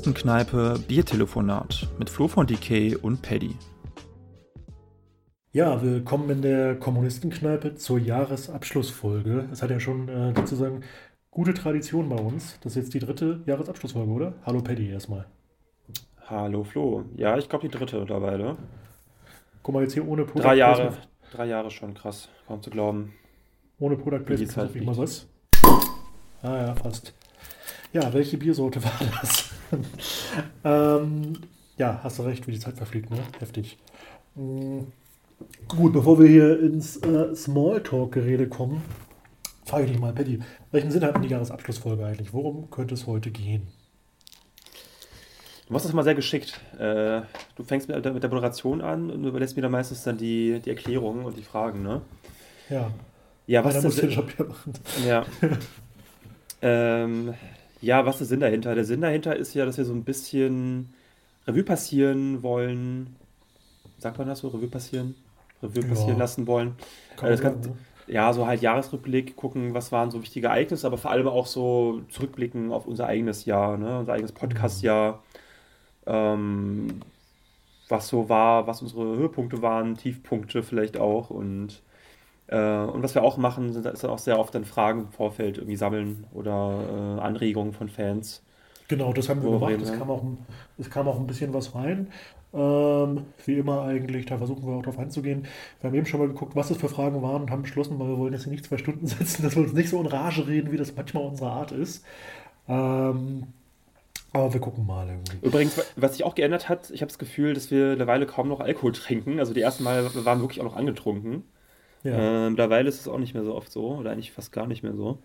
Kommunistenkneipe Biertelefonat mit Flo von DK und Paddy. Ja, willkommen in der Kommunistenkneipe zur Jahresabschlussfolge. Es hat ja schon äh, sozusagen gute Tradition bei uns. Das ist jetzt die dritte Jahresabschlussfolge, oder? Hallo Paddy erstmal. Hallo Flo. Ja, ich glaube die dritte mittlerweile. Guck mal, jetzt hier ohne Product Drei Jahre. Drei Jahre schon, krass. Kaum zu glauben. Ohne Product Placement, halt wie mal was. Ah ja, fast. Ja, welche Biersorte war das? ähm, ja, hast du recht, wie die Zeit verfliegt, ne? Heftig. Mhm. Gut, bevor wir hier ins äh, Smalltalk-Gerede kommen, frage ich dich mal, Patty, welchen Sinn hat denn die Jahresabschlussfolge eigentlich? Worum könnte es heute gehen? Du machst das mal sehr geschickt. Äh, du fängst mit der, mit der Moderation an und überlässt mir dann meistens dann die, die Erklärungen und die Fragen, ne? Ja. Ja, was ist Sinn? Ja. ähm, ja, was ist der Sinn dahinter? Der Sinn dahinter ist ja, dass wir so ein bisschen Revue passieren wollen. Sagt man das so? Revue passieren? Revue passieren ja. lassen wollen. Kann äh, kann, ja, so halt Jahresrückblick, gucken, was waren so wichtige Ereignisse, aber vor allem auch so zurückblicken auf unser eigenes Jahr, ne? unser eigenes Podcast-Jahr. Ähm, was so war, was unsere Höhepunkte waren, Tiefpunkte vielleicht auch und und was wir auch machen, sind, ist auch sehr oft dann Fragen im Vorfeld irgendwie sammeln oder äh, Anregungen von Fans. Genau, das haben wir gemacht. Es kam, auch, es kam auch ein bisschen was rein. Ähm, wie immer eigentlich, da versuchen wir auch drauf einzugehen. Wir haben eben schon mal geguckt, was es für Fragen waren und haben beschlossen, weil wir wollen jetzt hier nicht zwei Stunden sitzen, dass wir uns nicht so in Rage reden, wie das manchmal unsere Art ist. Ähm, aber wir gucken mal irgendwie. Übrigens, was sich auch geändert hat, ich habe das Gefühl, dass wir eine Weile kaum noch Alkohol trinken. Also die ersten Mal waren wir wirklich auch noch angetrunken. Ja. Äh, mittlerweile ist es auch nicht mehr so oft so, oder eigentlich fast gar nicht mehr so.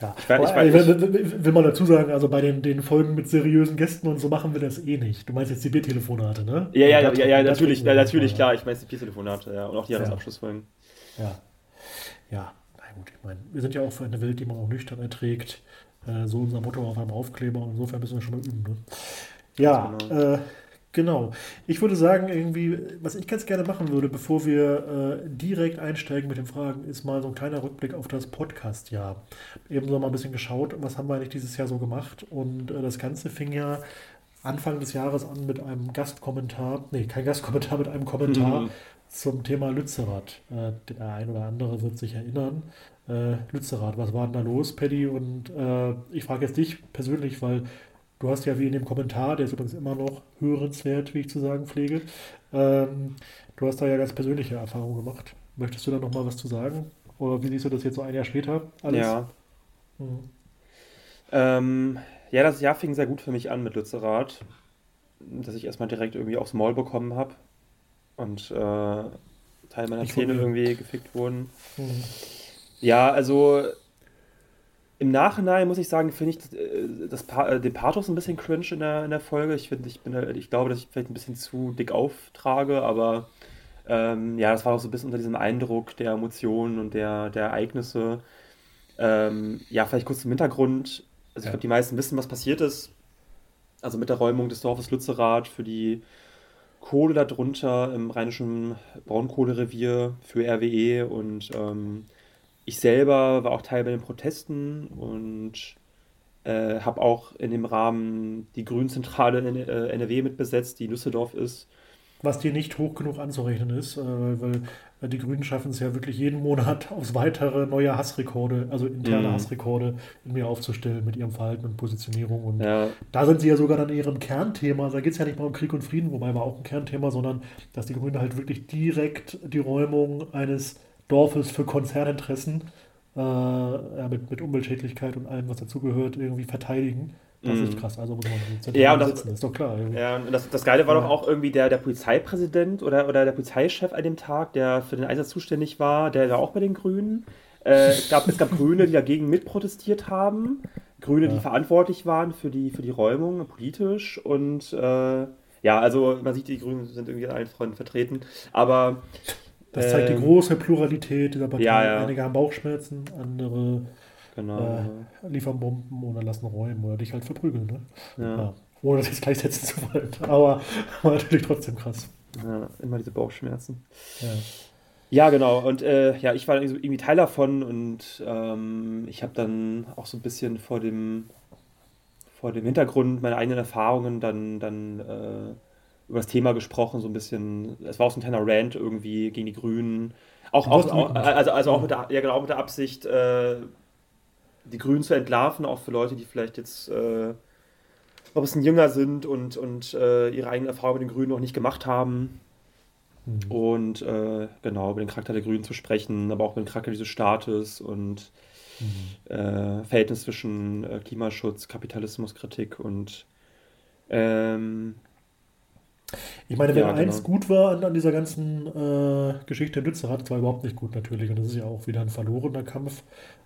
Ja, ich, weiß, ich, weiß, will, will man dazu sagen, also bei den, den Folgen mit seriösen Gästen und so machen wir das eh nicht. Du meinst jetzt die Biertelefonate, ne? Ja, ja, ja, ja, ja natürlich, ja, natürlich, klar. Ich meine die Biertelefonate, ja, und auch die Jahresabschlussfolgen. Ja. Ja, na gut, ich meine, wir sind ja auch für eine Welt, die man auch nüchtern erträgt. Äh, so unser Motto auf einem Aufkleber und insofern müssen wir schon mal üben, ne? Ja, genau. äh, Genau. Ich würde sagen, irgendwie, was ich ganz gerne machen würde, bevor wir äh, direkt einsteigen mit den Fragen, ist mal so ein kleiner Rückblick auf das Podcast-Jahr. Eben so mal ein bisschen geschaut, was haben wir eigentlich dieses Jahr so gemacht. Und äh, das Ganze fing ja Anfang des Jahres an mit einem Gastkommentar, nee, kein Gastkommentar, mit einem Kommentar mhm. zum Thema Lützerath. Äh, der ein oder andere wird sich erinnern. Äh, Lützerath, was war denn da los, Paddy? Und äh, ich frage jetzt dich persönlich, weil Du hast ja wie in dem Kommentar, der ist übrigens immer noch hörenswert, wie ich zu sagen pflege, ähm, du hast da ja ganz persönliche Erfahrungen gemacht. Möchtest du da nochmal was zu sagen? Oder wie siehst du das jetzt so ein Jahr später alles? Ja. Mhm. Ähm, ja, das Jahr fing sehr gut für mich an mit Lützerath, dass ich erstmal direkt irgendwie aufs Maul bekommen habe und äh, Teil meiner Zähne irgendwie gefickt wurden. Mhm. Ja, also im Nachhinein muss ich sagen, finde ich äh, das, das, äh, den Pathos ein bisschen cringe in der, in der Folge. Ich, find, ich, bin, ich glaube, dass ich vielleicht ein bisschen zu dick auftrage, aber ähm, ja, das war auch so ein bisschen unter diesem Eindruck der Emotionen und der, der Ereignisse. Ähm, ja, vielleicht kurz zum Hintergrund. Also, ich ja. glaube, die meisten wissen, was passiert ist. Also mit der Räumung des Dorfes Lützerath für die Kohle darunter im rheinischen Braunkohlerevier für RWE und ähm, ich selber war auch Teil bei den Protesten und äh, habe auch in dem Rahmen die Grünzentrale in äh, NRW mitbesetzt, die in Düsseldorf ist. Was dir nicht hoch genug anzurechnen ist, äh, weil die Grünen schaffen es ja wirklich jeden Monat aufs weitere neue Hassrekorde, also interne mm. Hassrekorde in mir aufzustellen mit ihrem Verhalten und Positionierung. Und ja. da sind sie ja sogar dann ihrem Kernthema. Da geht es ja nicht mal um Krieg und Frieden, wobei war auch ein Kernthema, sondern dass die Grünen halt wirklich direkt die Räumung eines Dorfes für Konzerninteressen äh, ja, mit, mit Umweltschädlichkeit und allem, was dazugehört, irgendwie verteidigen. Das ist mhm. krass. Also muss man ja, und das, sitzen, ist doch klar. Irgendwie. Ja, und das, das Geile war ja. doch auch irgendwie der, der Polizeipräsident oder, oder der Polizeichef an dem Tag, der für den Einsatz zuständig war, der war auch bei den Grünen. Äh, es, gab, es gab Grüne, die dagegen mitprotestiert haben. Grüne, ja. die verantwortlich waren für die, für die Räumung politisch. Und äh, ja, also man sieht, die Grünen sind irgendwie allen Freunden vertreten. Aber das zeigt ähm, die große Pluralität dieser Partei. Ja, ja. Einige haben Bauchschmerzen, andere genau, äh, liefern Bomben oder lassen räumen oder dich halt verprügeln. Ne? Ja. Ohne das jetzt gleichsetzen zu wollen. Aber, aber natürlich trotzdem krass. Ja, immer diese Bauchschmerzen. Ja. Ja, genau. Und äh, ja, ich war irgendwie Teil davon und ähm, ich habe dann auch so ein bisschen vor dem vor dem Hintergrund meiner eigenen Erfahrungen dann, dann äh, über das Thema gesprochen, so ein bisschen. Es war auch so ein kleiner Rant irgendwie gegen die Grünen. Auch, auch, auch also, also auch mit der, ja, genau, mit der Absicht, äh, die Grünen zu entlarven, auch für Leute, die vielleicht jetzt äh, noch ein bisschen jünger sind und, und äh, ihre eigenen Erfahrungen mit den Grünen noch nicht gemacht haben. Mhm. Und äh, genau, über den Charakter der Grünen zu sprechen, aber auch über den Charakter dieses Staates und mhm. Äh, Verhältnis zwischen äh, Klimaschutz, Kapitalismuskritik und ähm, ich meine, wenn ja, eins genau. gut war an, an dieser ganzen äh, Geschichte Lützerath, zwar überhaupt nicht gut natürlich, und das ist ja auch wieder ein verlorener Kampf,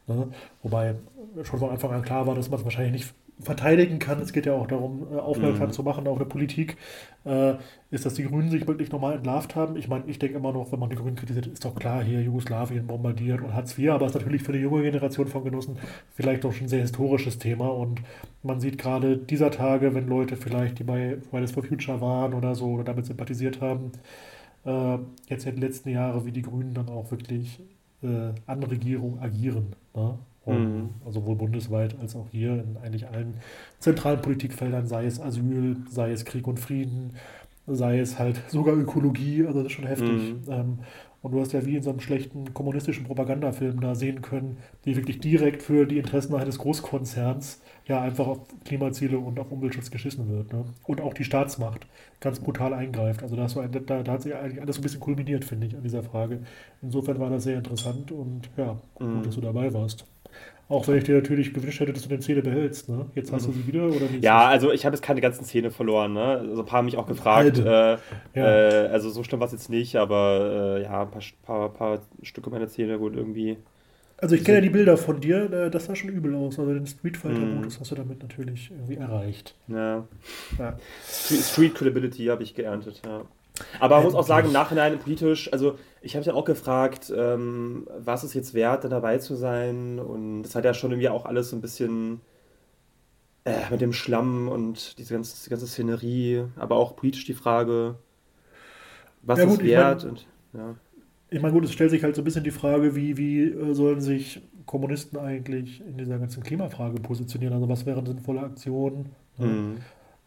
ne? wobei schon von Anfang an klar war, dass man es wahrscheinlich nicht verteidigen kann. Es geht ja auch darum, äh, aufmerksam mhm. zu machen auf der Politik, äh, ist, dass die Grünen sich wirklich nochmal entlarvt haben. Ich meine, ich denke immer noch, wenn man die Grünen kritisiert, ist doch klar, hier Jugoslawien bombardiert und Hartz IV, aber es ist natürlich für die junge Generation von Genossen vielleicht doch schon ein sehr historisches Thema und man sieht gerade dieser Tage, wenn Leute vielleicht, die bei Fridays for Future waren oder so oder damit sympathisiert haben, äh, jetzt in den letzten Jahren, wie die Grünen dann auch wirklich äh, an Regierung agieren. Ne? Mhm. Also sowohl bundesweit als auch hier in eigentlich allen zentralen Politikfeldern, sei es Asyl, sei es Krieg und Frieden, sei es halt sogar Ökologie, also das ist schon heftig. Mhm. Ähm, und du hast ja wie in so einem schlechten kommunistischen Propagandafilm da sehen können, die wirklich direkt für die Interessen eines Großkonzerns ja einfach auf Klimaziele und auf Umweltschutz geschissen wird. Ne? Und auch die Staatsmacht ganz brutal eingreift. Also da, du ein, da, da hat sich eigentlich alles ein bisschen kulminiert, finde ich, an dieser Frage. Insofern war das sehr interessant und ja, mhm. gut, dass du dabei warst. Auch wenn ich dir natürlich gewünscht hätte, dass du den Szene behältst. Ne? Jetzt hast du sie wieder oder nicht? Ja, also ich habe jetzt keine ganzen Szene verloren. Ne? Also ein paar haben mich auch gefragt. Äh, ja. äh, also so schlimm war es jetzt nicht, aber äh, ja, ein paar, paar, paar Stücke meiner Szene wurden irgendwie. Also ich kenne ja die Bilder von dir, äh, das sah schon übel aus. Also den Street Fighter-Modus mm. hast du damit natürlich irgendwie erreicht. Ja. ja. Street, Street Credibility habe ich geerntet, ja. Aber man muss auch sagen, im Nachhinein politisch, also ich habe mich auch gefragt, ähm, was ist jetzt wert, da dabei zu sein? Und das hat ja schon irgendwie auch alles so ein bisschen äh, mit dem Schlamm und diese ganze, die ganze Szenerie, aber auch politisch die Frage, was ja, gut, ist wert? Ich mein, und, ja. ich meine, gut, es stellt sich halt so ein bisschen die Frage, wie, wie äh, sollen sich Kommunisten eigentlich in dieser ganzen Klimafrage positionieren? Also was wären sinnvolle Aktionen? Ne? Mhm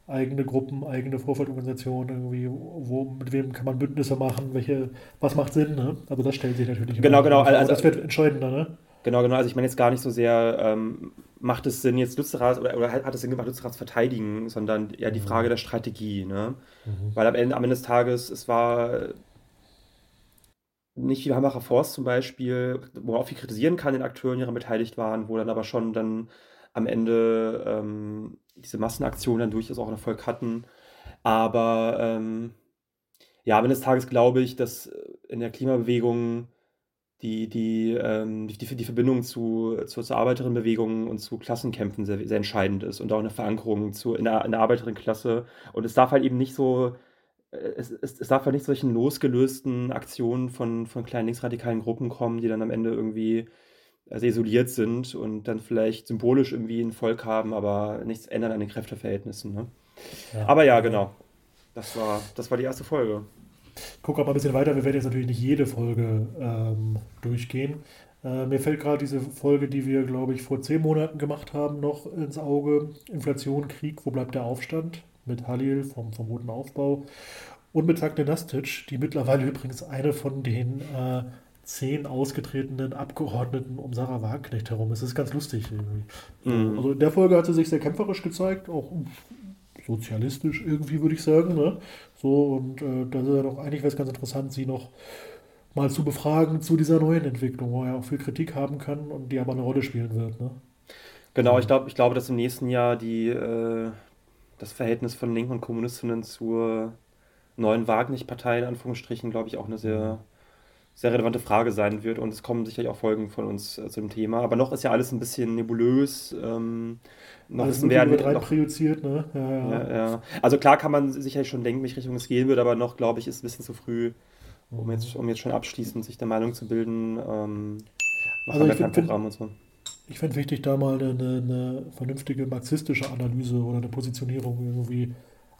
eigene Gruppen, eigene Vorfeldorganisationen, irgendwie, wo, mit wem kann man Bündnisse machen, welche, was macht Sinn, ne? Also das stellt sich natürlich Genau, genau. Also, das wird entscheidender, ne? Genau, genau. Also ich meine jetzt gar nicht so sehr, ähm, macht es Sinn, jetzt Lützerath oder, oder hat es Sinn gemacht, Lützerath zu verteidigen, sondern ja die mhm. Frage der Strategie, ne? Mhm. Weil am Ende, am Ende des Tages, es war nicht wie Hambacher Forst zum Beispiel, wo man auch viel kritisieren kann, den Akteuren, die daran beteiligt waren, wo dann aber schon dann am Ende ähm, diese Massenaktionen dann durchaus auch Erfolg hatten. Aber ähm, ja, am Ende des Tages glaube ich, dass in der Klimabewegung die, die, ähm, die, die Verbindung zu, zu, zur Arbeiterinnenbewegung und zu Klassenkämpfen sehr, sehr entscheidend ist und auch eine Verankerung zu, in, der, in der Arbeiterinnenklasse. Und es darf halt eben nicht so, äh, es, es, es darf halt nicht solchen losgelösten Aktionen von, von kleinen linksradikalen Gruppen kommen, die dann am Ende irgendwie also isoliert sind und dann vielleicht symbolisch irgendwie ein Volk haben, aber nichts ändern an den Kräfteverhältnissen. Ne? Ja. Aber ja, genau. Das war, das war die erste Folge. Guck aber ein bisschen weiter. Wir werden jetzt natürlich nicht jede Folge ähm, durchgehen. Äh, mir fällt gerade diese Folge, die wir, glaube ich, vor zehn Monaten gemacht haben, noch ins Auge. Inflation, Krieg, wo bleibt der Aufstand? Mit Halil vom, vom Roten Aufbau. Und mit Zagne Nastic, die mittlerweile übrigens eine von den äh, zehn ausgetretenen Abgeordneten um Sarah Wagenknecht herum. Es ist ganz lustig irgendwie. Mhm. Also in der Folge hat sie sich sehr kämpferisch gezeigt, auch sozialistisch irgendwie, würde ich sagen. Ne? So, und äh, da ist ja doch eigentlich wäre es ganz interessant, sie noch mal zu befragen zu dieser neuen Entwicklung, wo er auch viel Kritik haben kann und die aber eine Rolle spielen wird. Ne? Genau, ich glaube, ich glaube, dass im nächsten Jahr die, äh, das Verhältnis von Linken und Kommunistinnen zur neuen Wagenknecht-Partei in Anführungsstrichen, glaube ich, auch eine sehr sehr relevante Frage sein wird und es kommen sicherlich auch Folgen von uns äh, zu dem Thema. Aber noch ist ja alles ein bisschen nebulös. Ähm, noch alles werden noch, prejudiziert, ne? Ja, ja. Ja, ja, Also klar kann man sicherlich schon denken, welche Richtung es gehen wird, aber noch, glaube ich, ist es ein bisschen zu früh, um, jetzt, um jetzt schon abschließend sich der Meinung zu bilden. Ähm, also ich Programm und so. Ich fände wichtig, da mal eine, eine vernünftige marxistische Analyse oder eine Positionierung irgendwie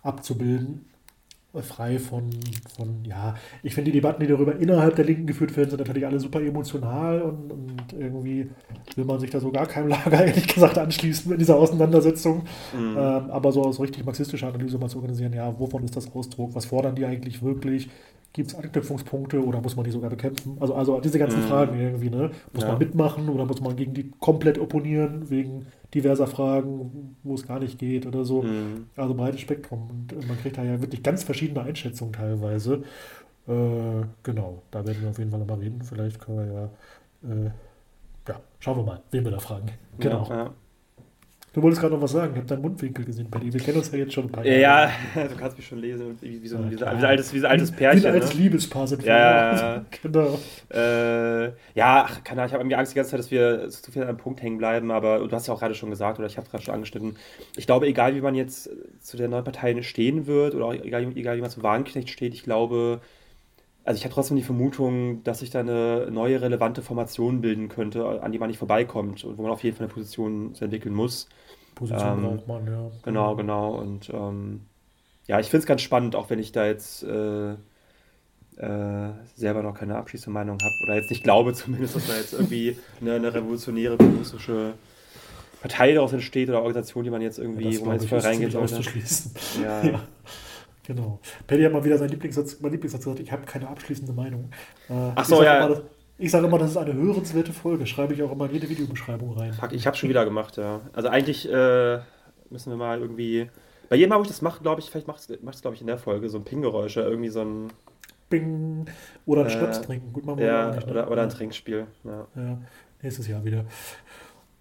abzubilden frei von, von ja, ich finde die Debatten, die darüber innerhalb der Linken geführt werden, sind natürlich alle super emotional und, und irgendwie will man sich da so gar keinem Lager, ehrlich gesagt, anschließen in dieser Auseinandersetzung. Mhm. Ähm, aber so aus richtig marxistischer Analyse mal zu organisieren, ja, wovon ist das Ausdruck, was fordern die eigentlich wirklich? Gibt es Anknüpfungspunkte oder muss man die sogar bekämpfen? Also, also diese ganzen mhm. Fragen irgendwie, ne? Muss ja. man mitmachen oder muss man gegen die komplett opponieren, wegen diverser Fragen, wo es gar nicht geht oder so. Mhm. Also breites Spektrum. Und äh, man kriegt da ja wirklich ganz verschiedene Einschätzungen teilweise. Äh, genau, da werden wir auf jeden Fall nochmal reden. Vielleicht können wir ja, äh, ja, schauen wir mal, wen wir da fragen. Genau. Ja, ja. Du wolltest gerade noch was sagen. Ich habe deinen Mundwinkel gesehen, Paddy. Wir kennen uns ja jetzt schon ein paar Jahre. Ja, du kannst mich schon lesen. Wie, wie so, wie so, wie altes, wie so altes Pärchen. Wie als ne? Liebespaar sind wir. Ja, genau. Äh, ja, keine Ahnung. Ich habe irgendwie Angst die ganze Zeit, dass wir zu viel an einem Punkt hängen bleiben. Aber du hast ja auch gerade schon gesagt, oder ich habe gerade schon angeschnitten. Ich glaube, egal wie man jetzt zu der neuen Partei stehen wird, oder auch egal, egal wie man zu Wagenknecht steht, ich glaube, also ich habe trotzdem die Vermutung, dass sich da eine neue relevante Formation bilden könnte, an die man nicht vorbeikommt und wo man auf jeden Fall eine Position entwickeln muss. Position ähm, braucht man, ja. Genau, genau. Und ähm, ja, ich finde es ganz spannend, auch wenn ich da jetzt äh, äh, selber noch keine abschließende Meinung habe oder jetzt nicht glaube zumindest, dass da jetzt irgendwie eine, eine revolutionäre kommunistische Partei daraus entsteht oder Organisation, die man jetzt irgendwie, ja, wo man jetzt voll reingeht sollte. Ja. ja. Genau. Paddy hat mal wieder seinen Lieblingssatz, mein Lieblingssatz gesagt, ich habe keine abschließende Meinung. Äh, Ach so, ja. Immer, ich sage immer, das ist eine hörenswerte Folge. Schreibe ich auch immer in jede Videobeschreibung rein. Fuck, ich habe schon wieder gemacht, ja. Also eigentlich äh, müssen wir mal irgendwie. Bei jedem Mal, wo ich das mache, glaube ich, vielleicht macht es, glaube ich, in der Folge so ein Ping-Geräusche, irgendwie so ein. Bing. Oder ein äh, Schnaps trinken. Gut, machen wir ja, nicht, ne? oder, oder ein Trinkspiel. Ja. ja. Nächstes Jahr wieder.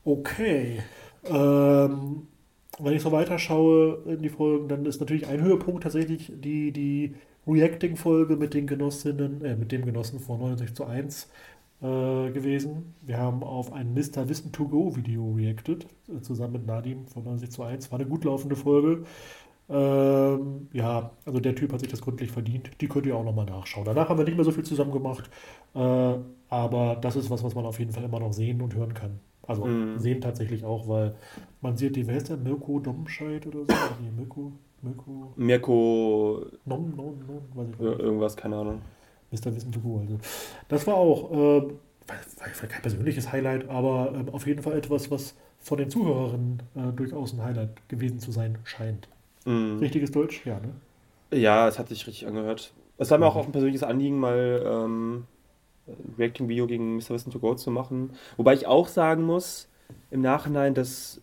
Okay. Ähm, wenn ich so weiterschaue in die Folgen, dann ist natürlich ein Höhepunkt tatsächlich die, die Reacting-Folge mit den Genossinnen, äh, mit dem Genossen von 69 zu 1 äh, gewesen. Wir haben auf ein Mr. Wissen to Go Video reacted, äh, zusammen mit Nadim von 90 zu 1. War eine gut laufende Folge. Ähm, ja, also der Typ hat sich das gründlich verdient. Die könnt ihr auch nochmal nachschauen. Danach haben wir nicht mehr so viel zusammen gemacht, äh, aber das ist was, was man auf jeden Fall immer noch sehen und hören kann. Also mm. sehen tatsächlich auch, weil man sieht, die, wer ist der? Mirko Domscheit oder so? nee, Mirko, Mirko. Mirko. Nom, nom, nom, weiß ich nicht. Irgendwas, keine Ahnung. Mr. Wissen to Go. Also. Das war auch, äh, war, kein persönliches Highlight, aber äh, auf jeden Fall etwas, was von den Zuhörerinnen äh, durchaus ein Highlight gewesen zu sein scheint. Mm. Richtiges Deutsch? Ja, ne? Ja, es hat sich richtig angehört. Es war mir auch, auch ein persönliches Anliegen, mal ähm, Reacting-Video gegen Mr. Wissen to Go zu machen. Wobei ich auch sagen muss, im Nachhinein, dass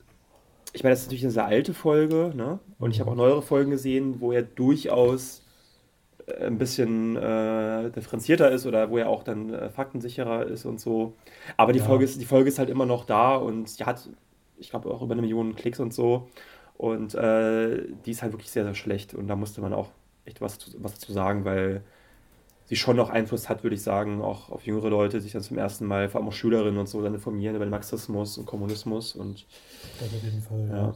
ich meine, das ist natürlich eine sehr alte Folge, ne? Und ich habe auch neuere Folgen gesehen, wo er durchaus äh, ein bisschen äh, differenzierter ist oder wo er auch dann äh, faktensicherer ist und so. Aber die, ja. Folge ist, die Folge ist halt immer noch da und sie hat, ich glaube, auch über eine Million Klicks und so. Und äh, die ist halt wirklich sehr, sehr schlecht. Und da musste man auch echt was, was dazu sagen, weil sie schon noch Einfluss hat, würde ich sagen, auch auf jüngere Leute, sich dann zum ersten Mal, vor allem auch Schülerinnen und so, dann informieren über den Marxismus und Kommunismus. Und, das auf jeden Fall, ja. ja.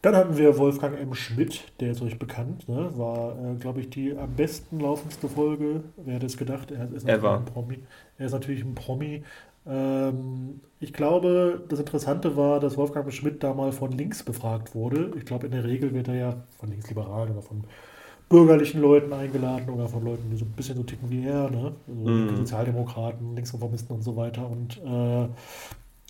Dann hatten wir Wolfgang M. Schmidt, der ist euch bekannt, ne? war, äh, glaube ich, die am besten laufendste Folge. Wer hätte es gedacht? Er ist natürlich ein Promi. Er ist natürlich ein Promi. Ähm, ich glaube, das Interessante war, dass Wolfgang M. Schmidt da mal von links befragt wurde. Ich glaube, in der Regel wird er ja von Linksliberalen oder von bürgerlichen Leuten eingeladen oder von Leuten, die so ein bisschen so ticken wie er, ne? Also mm. Sozialdemokraten, Linksreformisten und so weiter. Und äh,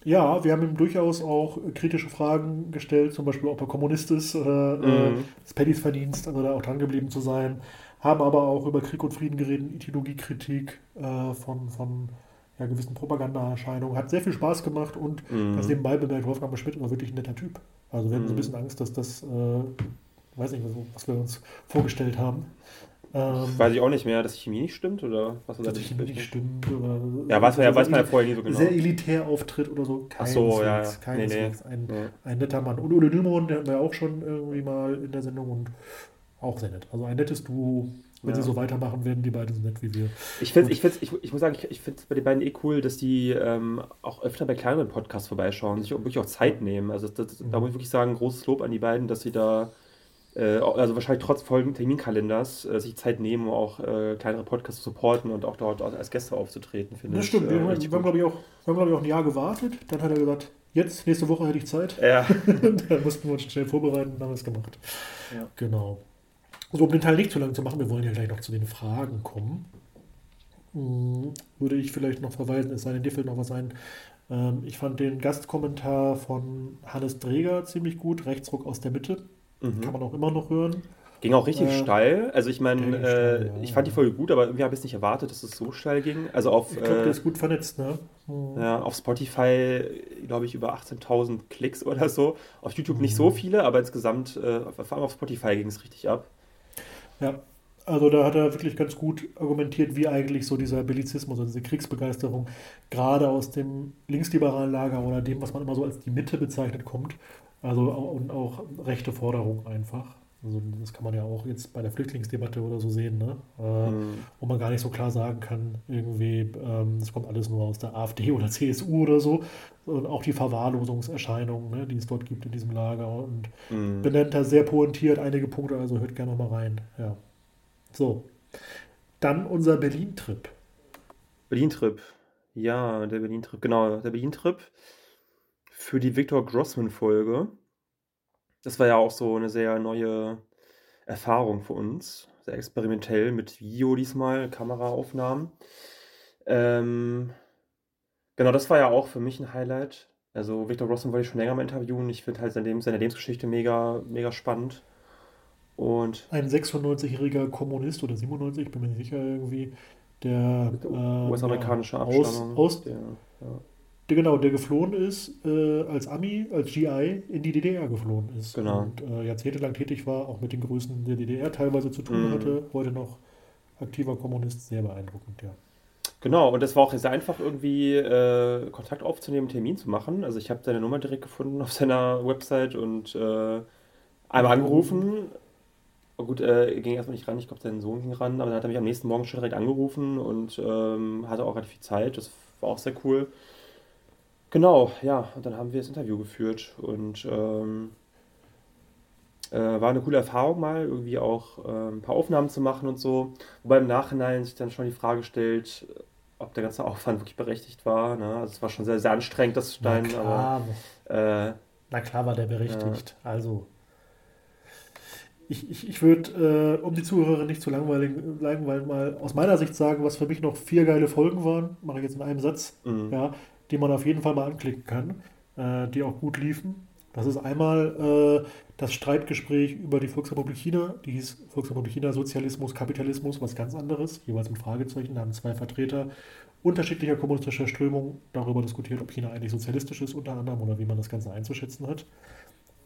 ja, wir haben ihm durchaus auch kritische Fragen gestellt, zum Beispiel, ob er Kommunist ist, äh, mm. das Paddys Verdienst, also da auch dran geblieben zu sein. Haben aber auch über Krieg und Frieden geredet, Ideologiekritik äh, von, von ja, gewissen Propagandaerscheinungen. Hat sehr viel Spaß gemacht und mm. das nebenbei bemerkt Wolfgang Schmidt war wirklich ein netter Typ. Also wir hatten so ein bisschen Angst, dass das äh, weiß nicht, was wir uns vorgestellt haben. Ähm, weiß ich auch nicht mehr, dass die Chemie nicht stimmt oder was dass die Chemie nicht stimmt oder ja, weiß man ja, weiß man ja vorher nie so genau. Sehr elitär auftritt oder so. Ach so, ja, ja. Keineswegs. Nee, nee. Ein, nee. ein netter Mann. Und Ulle Nymon, der hatten wir auch schon irgendwie mal in der Sendung und auch sehr nett. Also ein nettes Duo. Wenn ja. sie so weitermachen, werden die beiden so nett wie wir. Ich finde ich, ich, ich muss sagen, ich, ich finde es bei den beiden eh cool, dass die ähm, auch öfter bei kleineren Podcasts vorbeischauen, sich auch wirklich auch Zeit nehmen. Also das, mhm. da muss ich wirklich sagen, großes Lob an die beiden, dass sie da also wahrscheinlich trotz vollen Terminkalenders, äh, sich Zeit nehmen, um auch äh, kleinere Podcasts zu supporten und auch dort als Gäste aufzutreten, finde das ich. Das stimmt, wir, wir haben, glaube ich, auch, wir haben, ich, auch ein Jahr gewartet. Dann hat er gesagt, jetzt, nächste Woche hätte ich Zeit. Ja. dann mussten wir uns schnell vorbereiten und haben es gemacht. Ja. Genau. Also um den Teil nicht zu lang zu machen, wir wollen ja gleich noch zu den Fragen kommen, hm, würde ich vielleicht noch verweisen, es sei denn, dir fällt noch was ein. Ähm, ich fand den Gastkommentar von Hannes Dreger ziemlich gut, Rechtsruck aus der Mitte. Mhm. Kann man auch immer noch hören. Ging auch richtig äh, steil. Also ich meine, äh, ja. ich fand die Folge gut, aber irgendwie habe ich es nicht erwartet, dass es so steil ging. Also auf, ich glaube, äh, der ist gut vernetzt, ne? Mhm. Ja, auf Spotify, glaube ich, über 18.000 Klicks oder so. Auf YouTube mhm. nicht so viele, aber insgesamt, äh, vor allem auf Spotify ging es richtig ab. Ja, also da hat er wirklich ganz gut argumentiert, wie eigentlich so dieser Bellizismus, also diese Kriegsbegeisterung, gerade aus dem linksliberalen Lager oder dem, was man immer so als die Mitte bezeichnet, kommt. Also und auch rechte Forderung einfach. Also das kann man ja auch jetzt bei der Flüchtlingsdebatte oder so sehen, ne? Äh, mhm. wo man gar nicht so klar sagen kann, irgendwie, ähm, das kommt alles nur aus der AfD oder CSU oder so. Und auch die Verwahrlosungserscheinungen, ne, die es dort gibt in diesem Lager. Und mhm. benennt da sehr pointiert einige Punkte, also hört gerne mal rein. Ja. So. Dann unser Berlin-Trip. Berlin-Trip. Ja, der Berlin-Trip, genau, der Berlin-Trip für die Victor Grossman-Folge. Das war ja auch so eine sehr neue Erfahrung für uns. Sehr experimentell mit Video diesmal, Kameraaufnahmen. Ähm, genau, das war ja auch für mich ein Highlight. Also Victor Rossum wollte ich schon länger mal interviewen. Ich finde halt seine, Lebens seine Lebensgeschichte mega, mega spannend. Und ein 96-jähriger Kommunist oder 97, bin mir nicht sicher irgendwie, der äh, US-amerikanische Abstammung. Aus, aus, der, ja der, genau, der geflohen ist, äh, als Ami, als GI in die DDR geflohen ist. Genau. Und äh, jahrzehntelang tätig war, auch mit den Größen der DDR teilweise zu tun mhm. hatte, heute noch aktiver Kommunist, sehr beeindruckend, ja. Genau, und es war auch sehr einfach, irgendwie äh, Kontakt aufzunehmen, Termin zu machen. Also ich habe seine Nummer direkt gefunden auf seiner Website und äh, einmal angerufen. Oh gut, äh, ging erstmal nicht ran, ich glaube, sein Sohn ging ran, aber dann hat er mich am nächsten Morgen schon direkt angerufen und ähm, hatte auch relativ viel Zeit. Das war auch sehr cool. Genau, ja, und dann haben wir das Interview geführt und ähm, äh, war eine coole Erfahrung mal, irgendwie auch äh, ein paar Aufnahmen zu machen und so. Wobei im Nachhinein sich dann schon die Frage stellt, ob der ganze Aufwand wirklich berechtigt war. Ne? Also es war schon sehr, sehr anstrengend, das Stein, Na klar, aber, äh, Na klar war der berechtigt. Also ich, ich, ich würde, äh, um die Zuhörer nicht zu langweilig, langweilig mal aus meiner Sicht sagen, was für mich noch vier geile Folgen waren, mache ich jetzt in einem Satz. Mhm. Ja, die man auf jeden Fall mal anklicken kann, äh, die auch gut liefen. Das ist einmal äh, das Streitgespräch über die Volksrepublik China, die hieß Volksrepublik China Sozialismus, Kapitalismus, was ganz anderes, jeweils mit Fragezeichen. Da haben zwei Vertreter unterschiedlicher kommunistischer Strömungen darüber diskutiert, ob China eigentlich sozialistisch ist, unter anderem, oder wie man das Ganze einzuschätzen hat.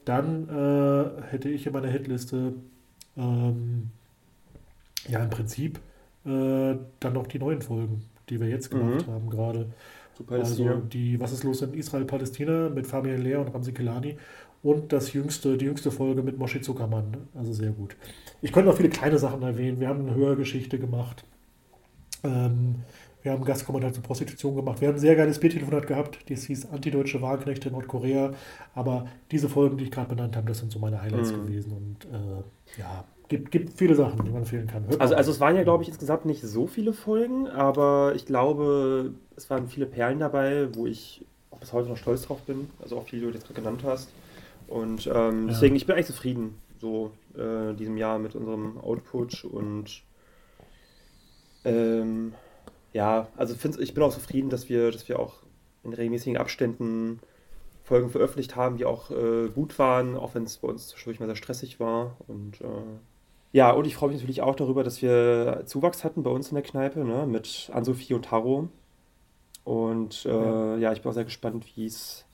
Dann äh, hätte ich in meiner Hitliste ähm, ja im Prinzip äh, dann noch die neuen Folgen, die wir jetzt gemacht mhm. haben, gerade. Also die Was ist los in Israel-Palästina mit Fabian Lehr und Ramzi Kelani und das jüngste, die jüngste Folge mit Moshe Zuckermann. Also sehr gut. Ich könnte noch viele kleine Sachen erwähnen. Wir haben eine Hörgeschichte gemacht. Ähm, wir haben Gastkommentar zur Prostitution gemacht. Wir haben ein sehr geiles Biertelefonat gehabt. Das hieß Antideutsche Wagenknechte in Nordkorea. Aber diese Folgen, die ich gerade benannt habe, das sind so meine Highlights mhm. gewesen. Und äh, ja, gibt, gibt viele Sachen, die man empfehlen kann. also, also es waren ja, glaube ich, insgesamt nicht so viele Folgen, aber ich glaube, es waren viele Perlen dabei, wo ich auch bis heute noch stolz drauf bin. Also auch viele, die du jetzt gerade genannt hast. Und ähm, ja. deswegen, ich bin eigentlich zufrieden, so äh, diesem Jahr mit unserem Output und ähm, ja, also ich bin auch zufrieden, dass wir, dass wir auch in regelmäßigen Abständen Folgen veröffentlicht haben, die auch äh, gut waren, auch wenn es bei uns zwischendurch mal sehr stressig war. Und äh, ja, und ich freue mich natürlich auch darüber, dass wir Zuwachs hatten bei uns in der Kneipe, ne, mit Ann-Sophie und Taro. Und äh, ja. ja. ich bin auch sehr gespannt, wie es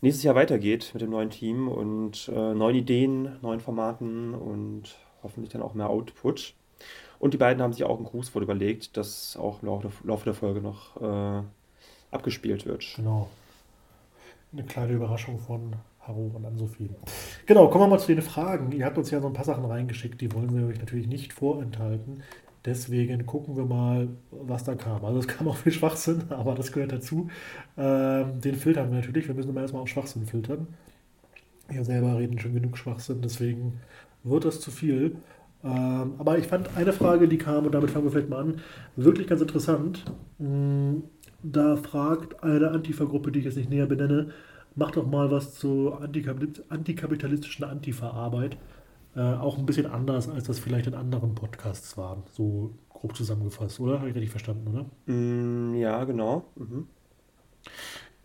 nächstes Jahr weitergeht mit dem neuen Team und äh, neuen Ideen, neuen Formaten und hoffentlich dann auch mehr Output. Und die beiden haben sich auch ein Grußwort überlegt, das auch im Laufe der Folge noch äh, abgespielt wird. Genau. Eine kleine Überraschung von Haro und an Sophie. Genau, kommen wir mal zu den Fragen. Ihr habt uns ja so ein paar Sachen reingeschickt, die wollen wir euch natürlich nicht vorenthalten. Deswegen gucken wir mal, was da kam. Also es kam auch viel Schwachsinn, aber das gehört dazu. Ähm, den filtern wir natürlich. Wir müssen immer erstmal auch Schwachsinn filtern. Wir selber reden schon genug Schwachsinn, deswegen wird das zu viel. Ähm, aber ich fand eine Frage, die kam, und damit fangen wir vielleicht mal an, wirklich ganz interessant. Mm, da fragt eine Antifa-Gruppe, die ich jetzt nicht näher benenne, mach doch mal was zur antikapitalistischen Antifa-Arbeit. Äh, auch ein bisschen anders, als das vielleicht in anderen Podcasts war. So grob zusammengefasst, oder? Habe ich richtig verstanden, oder? Mm, ja, genau. Mhm.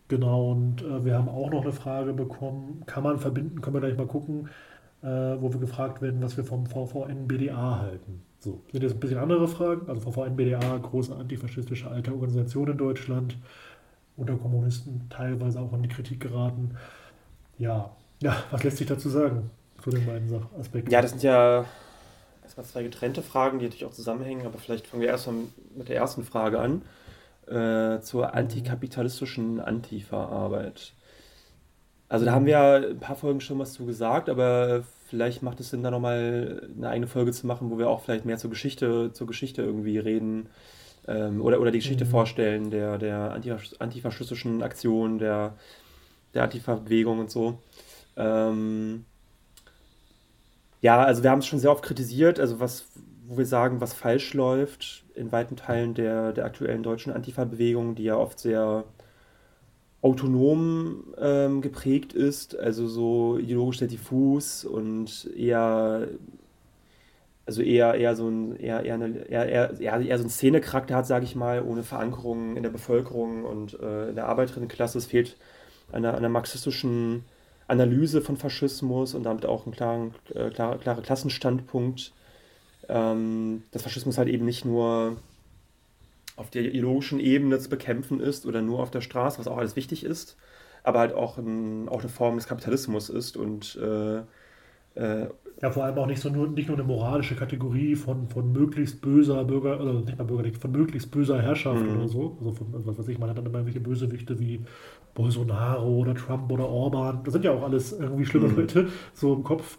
Genau, und äh, wir haben auch noch eine Frage bekommen, kann man verbinden, können wir gleich mal gucken, äh, wo wir gefragt werden, was wir vom VVN-BDA halten. So, sind jetzt ein bisschen andere Fragen. Also VVN-BDA, große antifaschistische alte Organisation in Deutschland, unter Kommunisten teilweise auch an die Kritik geraten. Ja, ja, was lässt sich dazu sagen zu den beiden Aspekten? Ja, das sind ja erstmal zwei getrennte Fragen, die natürlich auch zusammenhängen, aber vielleicht fangen wir erstmal mit der ersten Frage an äh, zur antikapitalistischen Antifa-Arbeit. Also da haben wir ein paar Folgen schon was zu gesagt, aber vielleicht macht es Sinn, da nochmal eine eigene Folge zu machen, wo wir auch vielleicht mehr zur Geschichte, zur Geschichte irgendwie reden ähm, oder, oder die Geschichte mhm. vorstellen der, der antifaschistischen Aktion, der, der Antifa-Bewegung und so. Ähm, ja, also wir haben es schon sehr oft kritisiert, also was, wo wir sagen, was falsch läuft in weiten Teilen der, der aktuellen deutschen Antifa-Bewegung, die ja oft sehr autonom ähm, geprägt ist, also so ideologisch sehr diffus und eher also eher, eher so ein eher, eher, eine, eher, eher, eher so ein Szenecharakter hat, sage ich mal, ohne Verankerung in der Bevölkerung und äh, in der Arbeiterinnenklasse. Es fehlt einer, einer marxistischen Analyse von Faschismus und damit auch ein klaren, äh, klar, klarer Klassenstandpunkt. Ähm, dass Faschismus halt eben nicht nur auf der ideologischen Ebene zu bekämpfen ist oder nur auf der Straße, was auch alles wichtig ist, aber halt auch, ein, auch eine Form des Kapitalismus ist und äh, äh, ja, vor allem auch nicht, so nur, nicht nur eine moralische Kategorie von, von möglichst böser Bürger, oder nicht mal bürgerlich, von möglichst böser Herrschaft mhm. oder so. Also von, also was weiß ich, man hat dann immer irgendwelche Bösewichte wie Bolsonaro oder Trump oder Orban. Das sind ja auch alles irgendwie schlimme mhm. Leute, so im Kopf.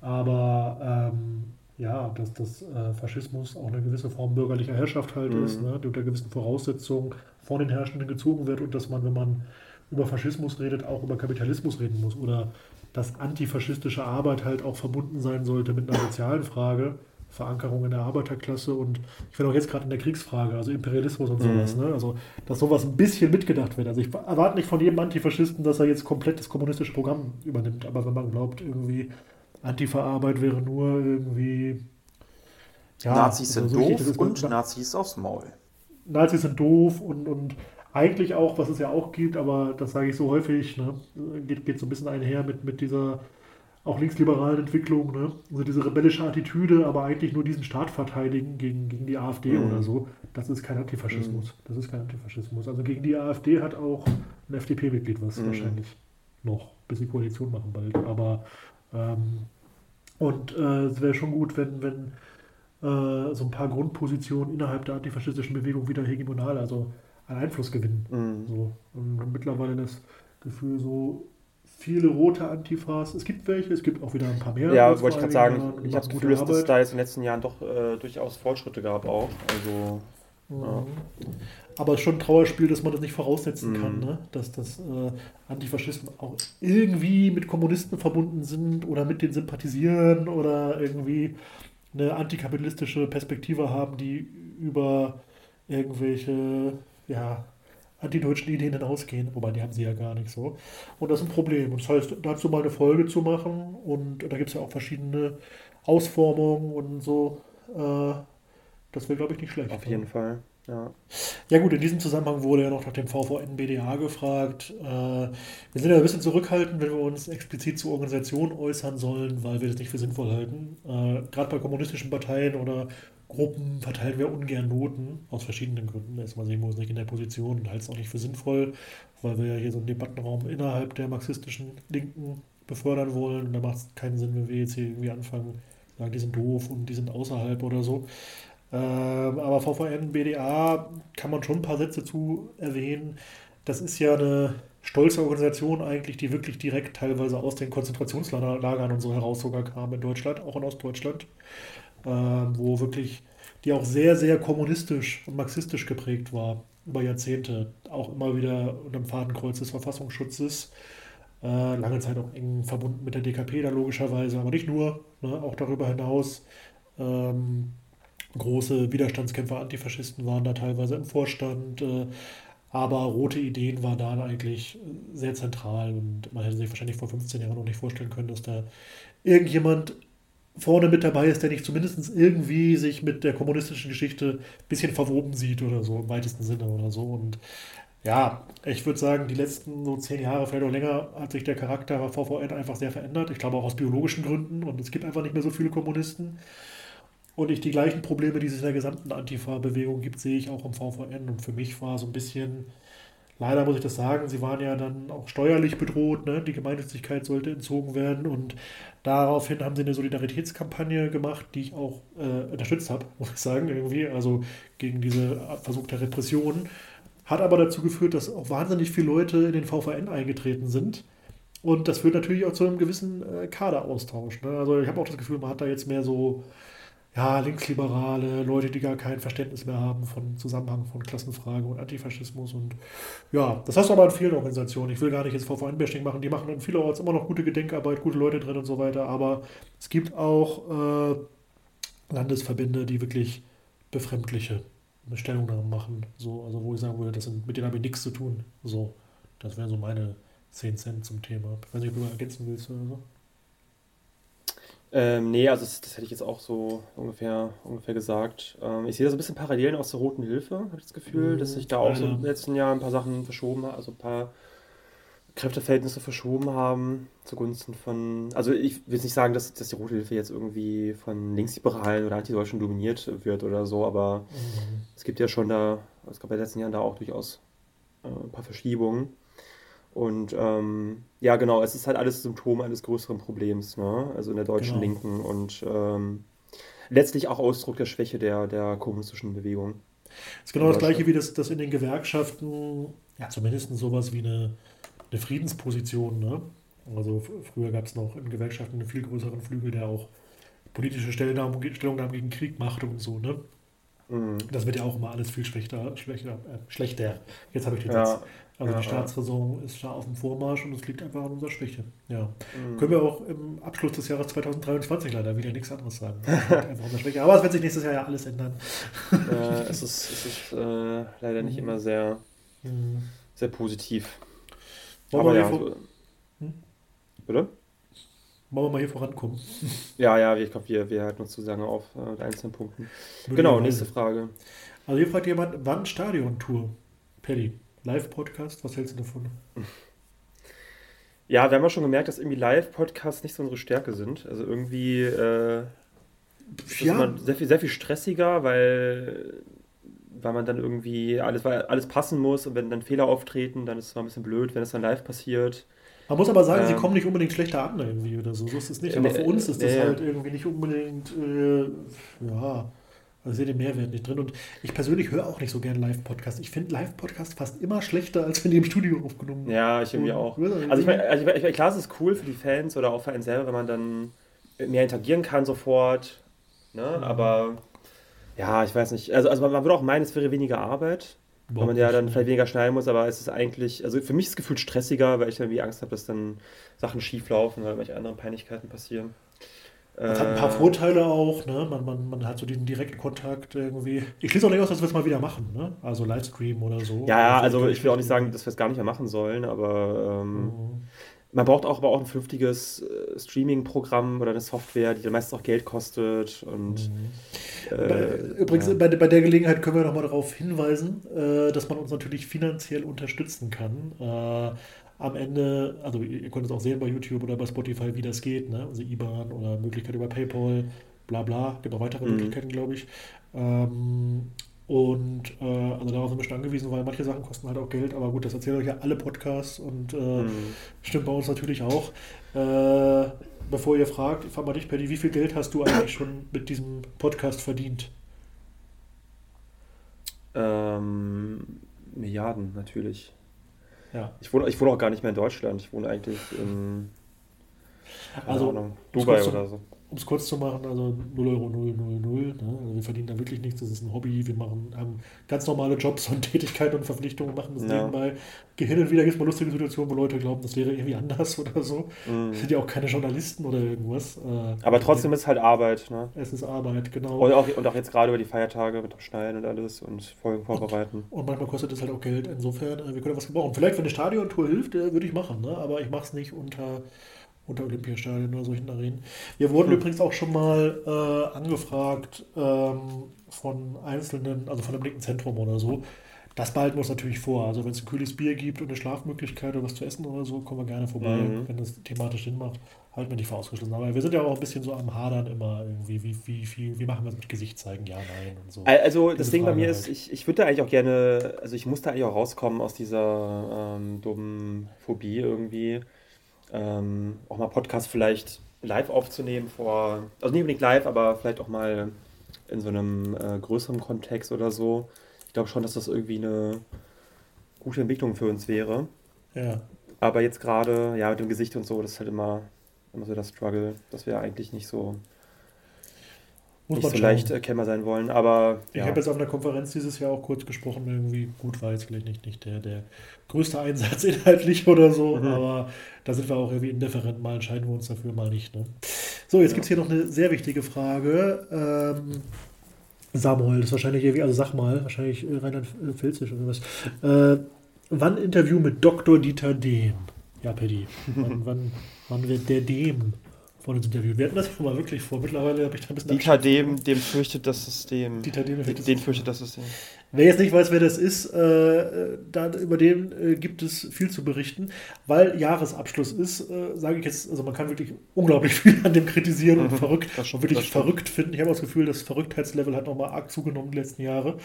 Aber ähm, ja, dass das äh, Faschismus auch eine gewisse Form bürgerlicher Herrschaft halt mhm. ist, ne, die unter gewissen Voraussetzungen von den Herrschenden gezogen wird und dass man, wenn man über Faschismus redet, auch über Kapitalismus reden muss oder dass antifaschistische Arbeit halt auch verbunden sein sollte mit einer sozialen Frage, Verankerung in der Arbeiterklasse und ich finde auch jetzt gerade in der Kriegsfrage, also Imperialismus und sowas, mhm. ne? also dass sowas ein bisschen mitgedacht wird. Also ich erwarte nicht von jedem Antifaschisten, dass er jetzt komplett das kommunistische Programm übernimmt, aber wenn man glaubt, irgendwie Antifa-Arbeit wäre nur irgendwie. Ja, Nazis sind so doof und Nazis aufs Maul. Nazis sind doof und, und eigentlich auch, was es ja auch gibt, aber das sage ich so häufig, ne, geht, geht so ein bisschen einher mit, mit dieser auch linksliberalen Entwicklung, ne? Also diese rebellische Attitüde, aber eigentlich nur diesen Staat verteidigen gegen, gegen die AfD mhm. oder so, das ist kein Antifaschismus. Mhm. Das ist kein Antifaschismus. Also gegen die AfD hat auch ein FDP-Mitglied was mhm. wahrscheinlich noch, bis die Koalition machen bald. Aber ähm, und äh, es wäre schon gut, wenn, wenn äh, so ein paar Grundpositionen innerhalb der antifaschistischen Bewegung wieder hegemonal, also an Einfluss gewinnen. Mhm. So. Und mittlerweile das Gefühl, so viele rote Antifas. Es gibt welche, es gibt auch wieder ein paar mehr. Ja, wollte ich gerade sagen. Jahren, ich habe das Gefühl, dass es da jetzt in den letzten Jahren doch äh, durchaus Fortschritte gab auch. Also, mhm. ja. Aber es ist schon ein Trauerspiel, dass man das nicht voraussetzen mhm. kann, ne? dass das äh, Antifaschisten auch irgendwie mit Kommunisten verbunden sind oder mit denen sympathisieren oder irgendwie eine antikapitalistische Perspektive haben, die über irgendwelche ja, antideutschen Ideen hinausgehen, wobei die haben sie ja gar nicht so. Und das ist ein Problem. Und das heißt, dazu mal eine Folge zu machen und da gibt es ja auch verschiedene Ausformungen und so, äh, das wäre, glaube ich, nicht schlecht. Auf jeden Fall. Ja. ja gut, in diesem Zusammenhang wurde ja noch nach dem VVN-BDA gefragt. Äh, wir sind ja ein bisschen zurückhaltend, wenn wir uns explizit zur Organisation äußern sollen, weil wir das nicht für sinnvoll halten. Äh, Gerade bei kommunistischen Parteien oder Gruppen verteilen wir ungern Noten, aus verschiedenen Gründen. Erstmal sehen wir uns nicht in der Position und halten es auch nicht für sinnvoll, weil wir ja hier so einen Debattenraum innerhalb der marxistischen Linken befördern wollen. Und da macht es keinen Sinn, wenn wir jetzt hier irgendwie anfangen, sagen, die sind doof und die sind außerhalb oder so. Ähm, aber VVN, BDA kann man schon ein paar Sätze zu erwähnen. Das ist ja eine stolze Organisation eigentlich, die wirklich direkt teilweise aus den Konzentrationslagern und so heraus sogar kam in Deutschland, auch in Ostdeutschland wo wirklich die auch sehr, sehr kommunistisch und marxistisch geprägt war über Jahrzehnte, auch immer wieder unter dem Fadenkreuz des Verfassungsschutzes. Äh, lange Zeit auch eng verbunden mit der DKP da logischerweise, aber nicht nur, ne, auch darüber hinaus. Ähm, große Widerstandskämpfer, Antifaschisten waren da teilweise im Vorstand, äh, aber rote Ideen waren da eigentlich sehr zentral und man hätte sich wahrscheinlich vor 15 Jahren noch nicht vorstellen können, dass da irgendjemand vorne mit dabei ist, der nicht zumindest irgendwie sich mit der kommunistischen Geschichte ein bisschen verwoben sieht oder so, im weitesten Sinne oder so. Und ja, ich würde sagen, die letzten so zehn Jahre, vielleicht auch länger, hat sich der Charakter VVN einfach sehr verändert. Ich glaube auch aus biologischen Gründen und es gibt einfach nicht mehr so viele Kommunisten. Und ich die gleichen Probleme, die es in der gesamten Antifa-Bewegung gibt, sehe ich auch im VVN. Und für mich war so ein bisschen Leider muss ich das sagen, sie waren ja dann auch steuerlich bedroht, ne? die Gemeinnützigkeit sollte entzogen werden und daraufhin haben sie eine Solidaritätskampagne gemacht, die ich auch äh, unterstützt habe, muss ich sagen, irgendwie, also gegen diese Versuch der Repression. Hat aber dazu geführt, dass auch wahnsinnig viele Leute in den VVN eingetreten sind. Und das führt natürlich auch zu einem gewissen äh, Kaderaustausch. Ne? Also ich habe auch das Gefühl, man hat da jetzt mehr so ja, Linksliberale, Leute, die gar kein Verständnis mehr haben von Zusammenhang von Klassenfrage und Antifaschismus. Und ja, das hast du aber in vielen Organisationen. Ich will gar nicht jetzt VVN-Bashing machen, die machen in vielerorts immer noch gute Gedenkarbeit, gute Leute drin und so weiter. Aber es gibt auch äh, Landesverbände, die wirklich befremdliche Stellungnahmen machen. So, also wo ich sagen würde, das sind, mit denen habe ich nichts zu tun. So, das wären so meine 10 Cent zum Thema. Ich weiß nicht, ob du ergänzen willst oder so. Ähm, nee, also das, das, hätte ich jetzt auch so ungefähr, ungefähr gesagt. Ähm, ich sehe da so ein bisschen Parallelen aus der Roten Hilfe, habe ich das Gefühl, dass sich da auch so im letzten Jahr ein paar Sachen verschoben haben, also ein paar Kräfteverhältnisse verschoben haben zugunsten von, also ich will nicht sagen, dass, dass die Rote Hilfe jetzt irgendwie von Linksliberalen oder Antideutschen dominiert wird oder so, aber mhm. es gibt ja schon da, es gab ja in den letzten Jahren da auch durchaus äh, ein paar Verschiebungen. Und ähm, ja, genau, es ist halt alles Symptom eines größeren Problems, ne? also in der deutschen genau. Linken und ähm, letztlich auch Ausdruck der Schwäche der, der kommunistischen Bewegung. Das ist genau das Gleiche, wie das, das in den Gewerkschaften, ja, zumindest sowas wie eine, eine Friedensposition. Ne? Also früher gab es noch in Gewerkschaften einen viel größeren Flügel, der auch politische Stellungnahmen, Stellungnahmen gegen Krieg machte und so. Ne? Mhm. Das wird ja auch immer alles viel schlechter. schlechter, äh, schlechter. Jetzt habe ich den ja. Satz. Also ja, die Staatsräson ist da auf dem Vormarsch und es liegt einfach an unserer Schwäche. Ja. Mhm. Können wir auch im Abschluss des Jahres 2023 leider wieder nichts anderes sagen. einfach unserer Schwäche. Aber es wird sich nächstes Jahr ja alles ändern. äh, es ist, es ist äh, leider nicht mhm. immer sehr, mhm. sehr positiv. Wollen Aber ja, so, hm? Bitte? Wollen wir mal hier vorankommen? Ja, ja, ich glaube, wir, wir halten uns zu lange auf äh, einzelnen Punkten. Genau, nächste Frage. Also hier fragt jemand, wann Stadiontour? Paddy. Live-Podcast, was hältst du davon? Ja, wir haben ja schon gemerkt, dass irgendwie Live-Podcasts nicht so unsere Stärke sind. Also irgendwie äh, ist ja. man sehr viel, sehr viel stressiger, weil, weil man dann irgendwie alles, weil alles passen muss und wenn dann Fehler auftreten, dann ist es mal ein bisschen blöd, wenn es dann live passiert. Man muss aber sagen, ähm, sie kommen nicht unbedingt schlechter an irgendwie oder so. So ist es nicht. Aber für uns ist das äh, halt irgendwie nicht unbedingt, äh, ja, also sehe den Mehrwert nicht drin. Und ich persönlich höre auch nicht so gerne Live-Podcasts. Ich finde Live-Podcasts fast immer schlechter, als wenn die im Studio aufgenommen werden. Ja, ich irgendwie auch. Also ich meine, also ich mein, klar, es ist cool für die Fans oder auch für einen selber, wenn man dann mehr interagieren kann sofort. Ne? Mhm. Aber ja, ich weiß nicht. Also, also man würde auch meinen, es wäre weniger Arbeit. Weil man ja dann vielleicht weniger schneiden muss, aber es ist eigentlich, also für mich ist es gefühlt stressiger, weil ich irgendwie Angst habe, dass dann Sachen schief laufen oder welche anderen Peinlichkeiten passieren. Das hat ein paar äh, Vorteile auch, ne? man, man, man hat so diesen direkten Kontakt irgendwie. Ich schließe auch nicht aus, dass wir es mal wieder machen, ne? also Livestream oder so. Ja, ja also ich will auch nicht sagen, dass wir es gar nicht mehr machen sollen, aber ähm, mhm. Man braucht auch aber auch ein vernünftiges äh, Streaming-Programm oder eine Software, die dann meistens auch Geld kostet. Und, mhm. äh, Übrigens, ja. bei, bei der Gelegenheit können wir nochmal darauf hinweisen, äh, dass man uns natürlich finanziell unterstützen kann. Äh, am Ende, also ihr könnt es auch sehen bei YouTube oder bei Spotify, wie das geht, ne? also IBAN oder Möglichkeit über PayPal, bla bla, gibt auch weitere mhm. Möglichkeiten, glaube ich. Ähm, und äh, also darauf sind wir schon angewiesen, weil manche Sachen kosten halt auch Geld, aber gut, das erzählen euch ja alle Podcasts und äh, mhm. stimmt bei uns natürlich auch. Äh, bevor ihr fragt, ich frage mal dich, Paddy, wie viel Geld hast du eigentlich schon mit diesem Podcast verdient? Ähm, Milliarden natürlich. Ja. Ich wohne, ich wohne auch gar nicht mehr in Deutschland. Ich wohne eigentlich in also, Ahnung, Dubai oder so um es kurz zu machen, also 0 Euro 0, 0, 0. Ne? Also wir verdienen da wirklich nichts, das ist ein Hobby. Wir machen, haben ganz normale Jobs und Tätigkeiten und Verpflichtungen, machen das ja. nebenbei. Hin und wieder gibt es mal lustige Situationen, wo Leute glauben, das wäre irgendwie anders oder so. Mhm. Sind ja auch keine Journalisten oder irgendwas. Äh, Aber trotzdem ist halt Arbeit. Ne? Es ist Arbeit, genau. Und auch, und auch jetzt gerade über die Feiertage mit dem Schneiden und alles und Folgen vorbereiten. Und, und manchmal kostet es halt auch Geld. Insofern, äh, wir können was gebrauchen. Vielleicht, wenn eine Stadiontour hilft, äh, würde ich machen. Ne? Aber ich mache es nicht unter unter Olympiastadion oder solchen Arenen. Wir wurden hm. übrigens auch schon mal äh, angefragt ähm, von einzelnen, also von einem linken Zentrum oder so. Das behalten wir uns natürlich vor. Also wenn es ein kühles Bier gibt und eine Schlafmöglichkeit oder was zu essen oder so, kommen wir gerne vorbei, mhm. wenn das thematisch Sinn macht halten wir nicht für ausgeschlossen. Aber wir sind ja auch ein bisschen so am Hadern immer irgendwie, wie, wie, wie, wie machen wir es mit Gesicht zeigen, ja, nein und so. Also das Ding Frage bei mir halt. ist, ich, ich würde eigentlich auch gerne, also ich muss da eigentlich auch rauskommen aus dieser ähm, dummen Phobie irgendwie. Ähm, auch mal Podcast vielleicht live aufzunehmen vor, also nicht unbedingt live, aber vielleicht auch mal in so einem äh, größeren Kontext oder so. Ich glaube schon, dass das irgendwie eine gute Entwicklung für uns wäre. Ja. Aber jetzt gerade, ja, mit dem Gesicht und so, das ist halt immer immer so das Struggle, dass wir eigentlich nicht so, nicht so leicht erkennbar sein wollen. Aber ich habe jetzt auf einer Konferenz dieses Jahr auch kurz gesprochen, irgendwie gut war jetzt vielleicht nicht, nicht der, der größte Einsatz inhaltlich oder so, mhm. aber da sind wir auch irgendwie indifferent, mal entscheiden wir uns dafür, mal nicht. Ne? So, jetzt ja. gibt es hier noch eine sehr wichtige Frage. Ähm, Samuel, das ist wahrscheinlich irgendwie, also sag mal, wahrscheinlich äh, Rheinland-Pfälzisch oder was. Äh, wann Interview mit Dr. Dieter Dehn? Ja, Paddy. Wann, wann, wann wird der dem von uns interviewt? Wir hatten das ja mal wirklich vor. Mittlerweile habe ich da ein bisschen. Dieter dem, dem fürchtet das System. Dieter dem, den, den fürchtet das System. Wer jetzt nicht weiß, wer das ist, äh, da, über den äh, gibt es viel zu berichten, weil Jahresabschluss ist, äh, sage ich jetzt, also man kann wirklich unglaublich viel an dem kritisieren mhm, und verrückt, schon, wirklich verrückt finden. Ich habe das Gefühl, das Verrücktheitslevel hat nochmal arg zugenommen die letzten Jahre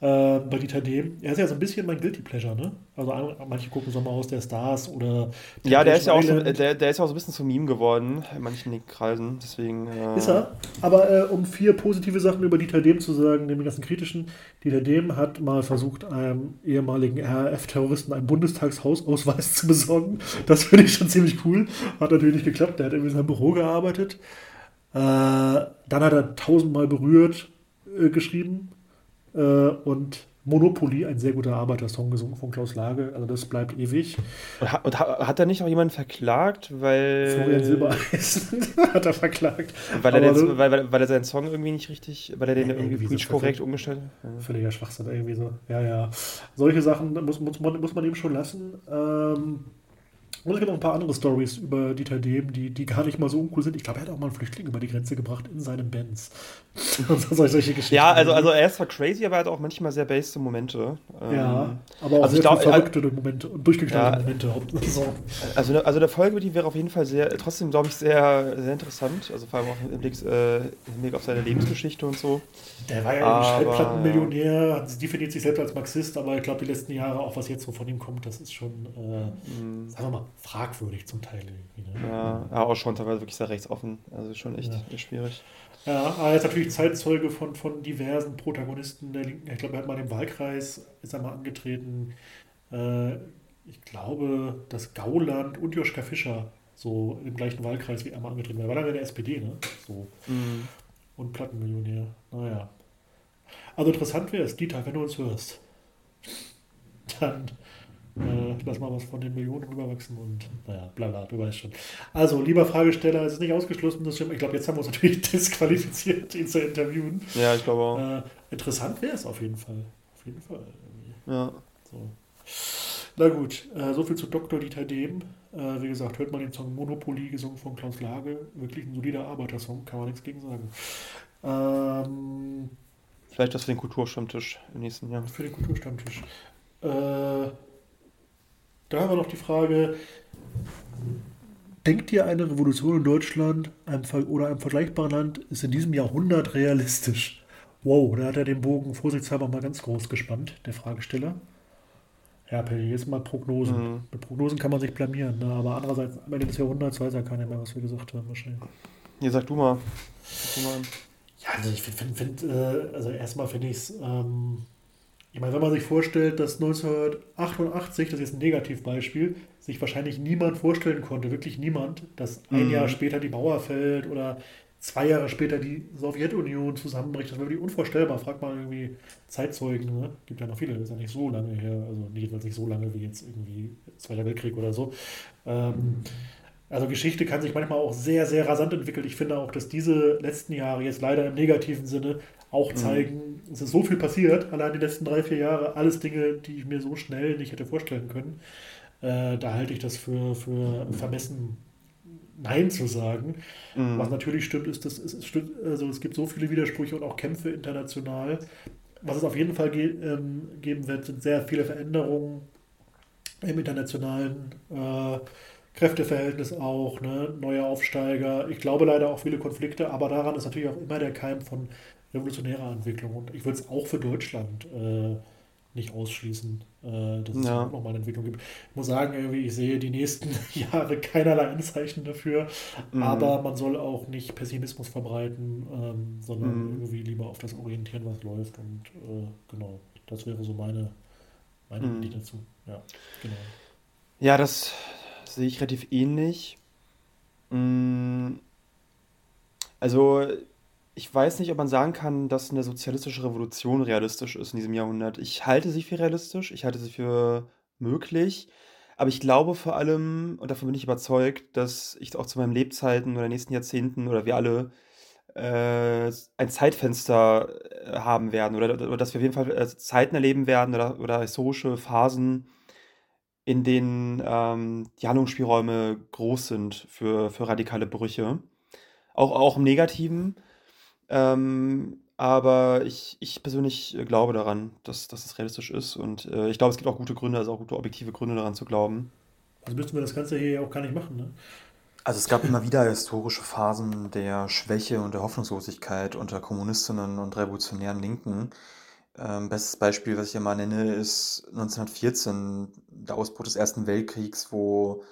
äh, bei Dieter Dehm. Er ist ja so ein bisschen mein Guilty Pleasure, ne? Also manche gucken Sommerhaus der Stars oder Ja, der ist ja auch so, der, der ist ja auch so ein bisschen zum Meme geworden in manchen Kreisen, deswegen... Äh, ist er, aber äh, um vier positive Sachen über Dieter Dehm zu sagen, neben den ganzen kritischen, Dieter Hat mal versucht, einem ehemaligen RAF-Terroristen einen Bundestagshausausweis zu besorgen. Das finde ich schon ziemlich cool. Hat natürlich nicht geklappt. Der hat irgendwie in seinem Büro gearbeitet. Äh, dann hat er tausendmal berührt äh, geschrieben. Äh, und Monopoly, ein sehr guter Arbeitersong gesungen von Klaus Lage. Also das bleibt ewig. Und hat, und hat er nicht auch jemanden verklagt, weil. Florian Silbereisen hat er verklagt. Weil er, den, weil, weil, weil er seinen Song irgendwie nicht richtig, weil er den irgendwie, irgendwie so korrekt umgestellt hat. Ja. Völliger Schwachsinn, irgendwie so. Ja, ja. Solche Sachen muss, muss, man, muss man eben schon lassen. Ähm, und es gibt noch ein paar andere Stories über Dieter Dehm, die, die gar nicht mal so uncool sind. Ich glaube, er hat auch mal einen Flüchtling über die Grenze gebracht in seinem Benz. solche Geschichten. Ja, also, also er ist zwar crazy, aber er hat auch manchmal sehr based Momente. Ja, ähm, aber auch also sehr glaub, verrückte also, Momente und durchgeknallte ja, Momente. So. Also, also der Folge, die wäre auf jeden Fall sehr, trotzdem glaube ich, sehr, sehr interessant. Also vor allem auch im Blick, äh, im Blick auf seine Lebensgeschichte und so. Der war ja ein Schallplattenmillionär, definiert sich selbst als Marxist, aber ich glaube, die letzten Jahre, auch was jetzt so von ihm kommt, das ist schon, äh, mhm. sagen wir mal, fragwürdig zum Teil. Ne? Ja, ja, auch schon teilweise wirklich sehr rechtsoffen. Also schon echt ja. schwierig. Ja, aber er ist natürlich Zeitzeuge von, von diversen Protagonisten der Linken. Ich glaube, er hat mal im Wahlkreis, ist er mal angetreten. Äh, ich glaube, dass Gauland und Joschka Fischer so im gleichen Wahlkreis wie er mal angetreten war. Er war dann in der SPD, ne? So. Mhm. Und Plattenmillionär. Naja. Also interessant wäre es, Dieter, wenn du uns hörst. Dann äh, lass mal was von den Millionen rüberwachsen und naja, bla bla, du weißt schon. Also, lieber Fragesteller, es ist nicht ausgeschlossen, das stimmt. Ich glaube, jetzt haben wir uns natürlich disqualifiziert, ihn zu interviewen. Ja, ich glaube auch. Äh, interessant wäre es auf jeden Fall. Auf jeden Fall. Ja. So. Na gut, äh, soviel zu Dr. Dieter Dehm. Äh, wie gesagt, hört mal den Song Monopoly, gesungen von Klaus Lage. Wirklich ein solider Arbeitersong, kann man nichts gegen sagen. Ähm, Vielleicht das für den Kulturstammtisch im nächsten Jahr. Für den Kulturstammtisch. Äh, da haben wir noch die Frage, denkt ihr, eine Revolution in Deutschland einem, oder einem vergleichbaren Land ist in diesem Jahrhundert realistisch? Wow, da hat er den Bogen vorsichtshalber mal ganz groß gespannt, der Fragesteller. Ja, Pelli, jetzt mal Prognosen. Mhm. Mit Prognosen kann man sich blamieren, ne? aber andererseits, am Ende des Jahrhunderts weiß ja keiner mehr, was wir gesagt haben, wahrscheinlich. Ja, sag du mal. Sag du mal. Ja, also ich finde, find, find, äh, also erstmal finde ich es ähm, ich meine, wenn man sich vorstellt, dass 1988, das ist jetzt ein Negativbeispiel, sich wahrscheinlich niemand vorstellen konnte, wirklich niemand, dass ein mhm. Jahr später die Mauer fällt oder zwei Jahre später die Sowjetunion zusammenbricht. Das war wirklich unvorstellbar. Fragt mal irgendwie Zeitzeugen. Ne? Gibt ja noch viele, das ist ja nicht so lange her. Also jedenfalls nicht so lange wie jetzt irgendwie Zweiter Weltkrieg oder so. Ähm, also Geschichte kann sich manchmal auch sehr, sehr rasant entwickeln. Ich finde auch, dass diese letzten Jahre jetzt leider im negativen Sinne auch mhm. zeigen, mhm. es ist so viel passiert, allein die letzten drei, vier Jahre, alles Dinge, die ich mir so schnell nicht hätte vorstellen können. Äh, da halte ich das für, für vermessen, Nein zu sagen. Mhm. Was natürlich stimmt, ist, dass es, stimmt, also es gibt so viele Widersprüche und auch Kämpfe international. Was es auf jeden Fall ge ähm, geben wird, sind sehr viele Veränderungen im internationalen äh, Kräfteverhältnis auch, ne? neue Aufsteiger. Ich glaube leider auch viele Konflikte, aber daran ist natürlich auch immer der Keim von revolutionärer Entwicklung. Und ich würde es auch für Deutschland äh, nicht ausschließen, äh, dass es ja. auch nochmal eine Entwicklung gibt. Ich muss sagen, irgendwie, ich sehe die nächsten Jahre keinerlei Anzeichen dafür, mhm. aber man soll auch nicht Pessimismus verbreiten, ähm, sondern mhm. irgendwie lieber auf das orientieren, was läuft. Und äh, genau, das wäre so meine, meine mhm. Idee dazu. Ja, genau. Ja, das sehe ich relativ ähnlich. Mm, also ich weiß nicht, ob man sagen kann, dass eine sozialistische Revolution realistisch ist in diesem Jahrhundert. Ich halte sie für realistisch, ich halte sie für möglich, aber ich glaube vor allem, und davon bin ich überzeugt, dass ich auch zu meinen Lebzeiten oder nächsten Jahrzehnten oder wir alle äh, ein Zeitfenster äh, haben werden oder, oder, dass wir auf jeden Fall äh, Zeiten erleben werden oder, oder historische Phasen, in denen ähm, die Handlungsspielräume groß sind für, für radikale Brüche. Auch, auch im Negativen. Ähm, aber ich, ich persönlich äh, glaube daran, dass, dass es realistisch ist. Und äh, ich glaube, es gibt auch gute Gründe, also auch gute objektive Gründe daran zu glauben. Also müssten wir das Ganze hier ja auch gar nicht machen, ne? Also es gab immer wieder historische Phasen der Schwäche und der Hoffnungslosigkeit unter Kommunistinnen und revolutionären Linken. Ähm, bestes Beispiel, was ich immer nenne, ist 1914, der Ausbruch des Ersten Weltkriegs, wo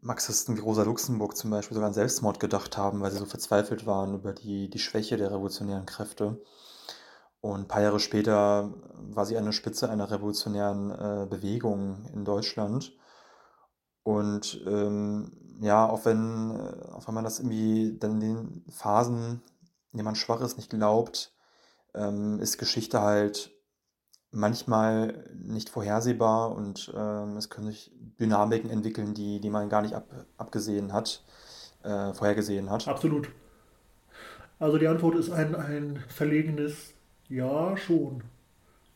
Marxisten wie Rosa Luxemburg zum Beispiel sogar an Selbstmord gedacht haben, weil sie so verzweifelt waren über die, die Schwäche der revolutionären Kräfte. Und ein paar Jahre später war sie an der Spitze einer revolutionären äh, Bewegung in Deutschland. Und ähm, ja, auch wenn, äh, auch wenn man das irgendwie dann in den Phasen, in denen man schwach ist, nicht glaubt, ähm, ist Geschichte halt manchmal nicht vorhersehbar und ähm, es können sich Dynamiken entwickeln, die, die man gar nicht ab, abgesehen hat, äh, vorhergesehen hat. Absolut. Also die Antwort ist ein, ein verlegenes Ja, schon.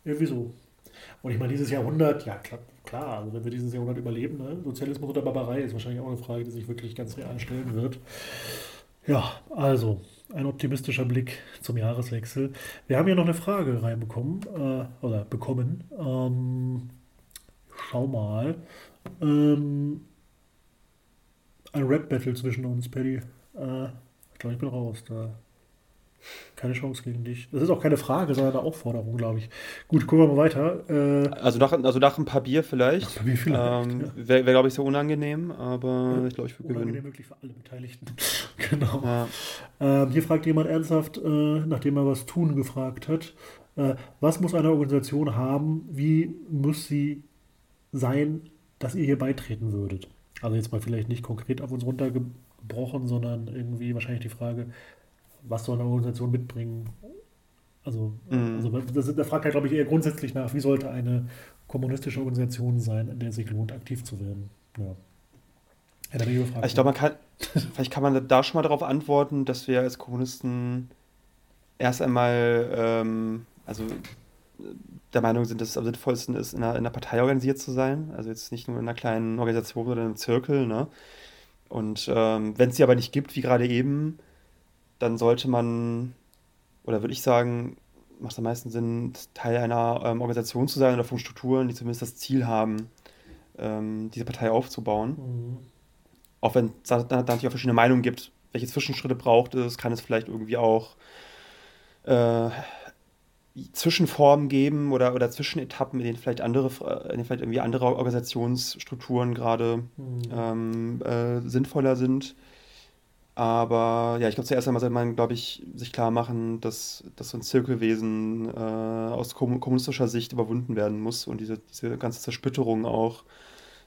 Irgendwie so. Und ich meine, dieses Jahrhundert, ja klar, klar also wenn wir dieses Jahrhundert überleben, ne? Sozialismus oder Barbarei ist wahrscheinlich auch eine Frage, die sich wirklich ganz real stellen wird. Ja, also ein optimistischer Blick zum Jahreswechsel. Wir haben ja noch eine Frage reinbekommen, äh, oder bekommen. Ähm, schau mal. Ähm, ein Rap-Battle zwischen uns, Paddy. Äh, ich glaube, ich bin raus. Da keine Chance gegen dich. Das ist auch keine Frage, sondern eine Aufforderung, glaube ich. Gut, gucken wir mal weiter. Äh, also, nach, also nach ein paar Bier vielleicht. Nach ein Bier vielleicht. Ähm, ja. Wäre, wär, glaube ich, sehr unangenehm, aber ja, ich glaube, ich würde gewinnen. Unangenehm wirklich für alle Beteiligten. genau. Ja. Ähm, hier fragt jemand ernsthaft, äh, nachdem er was tun gefragt hat, äh, was muss eine Organisation haben, wie muss sie sein, dass ihr hier beitreten würdet? Also jetzt mal vielleicht nicht konkret auf uns runtergebrochen, sondern irgendwie wahrscheinlich die Frage, was soll eine Organisation mitbringen? Also, mhm. also das, da fragt er, glaube ich, eher grundsätzlich nach, wie sollte eine kommunistische Organisation sein, in der es sich lohnt, aktiv zu werden. Ja. Also ich glaube, man kann, vielleicht kann man da schon mal darauf antworten, dass wir als Kommunisten erst einmal, ähm, also der Meinung sind, dass es am sinnvollsten ist, in einer, in einer, Partei organisiert zu sein. Also jetzt nicht nur in einer kleinen Organisation oder in einem Zirkel. Ne? Und ähm, wenn es sie aber nicht gibt, wie gerade eben, dann sollte man, oder würde ich sagen, macht es am meisten Sinn, Teil einer ähm, Organisation zu sein oder von Strukturen, die zumindest das Ziel haben, ähm, diese Partei aufzubauen. Mhm. Auch wenn es da, natürlich auch verschiedene Meinungen gibt, welche Zwischenschritte braucht es, kann es vielleicht irgendwie auch äh, Zwischenformen geben oder, oder Zwischenetappen, in denen vielleicht andere, in denen vielleicht irgendwie andere Organisationsstrukturen gerade mhm. ähm, äh, sinnvoller sind. Aber ja, ich glaube, zuerst einmal sollte man, glaube ich, sich klar machen, dass, dass so ein Zirkelwesen äh, aus kommunistischer Sicht überwunden werden muss und diese, diese ganze Zersplitterung auch,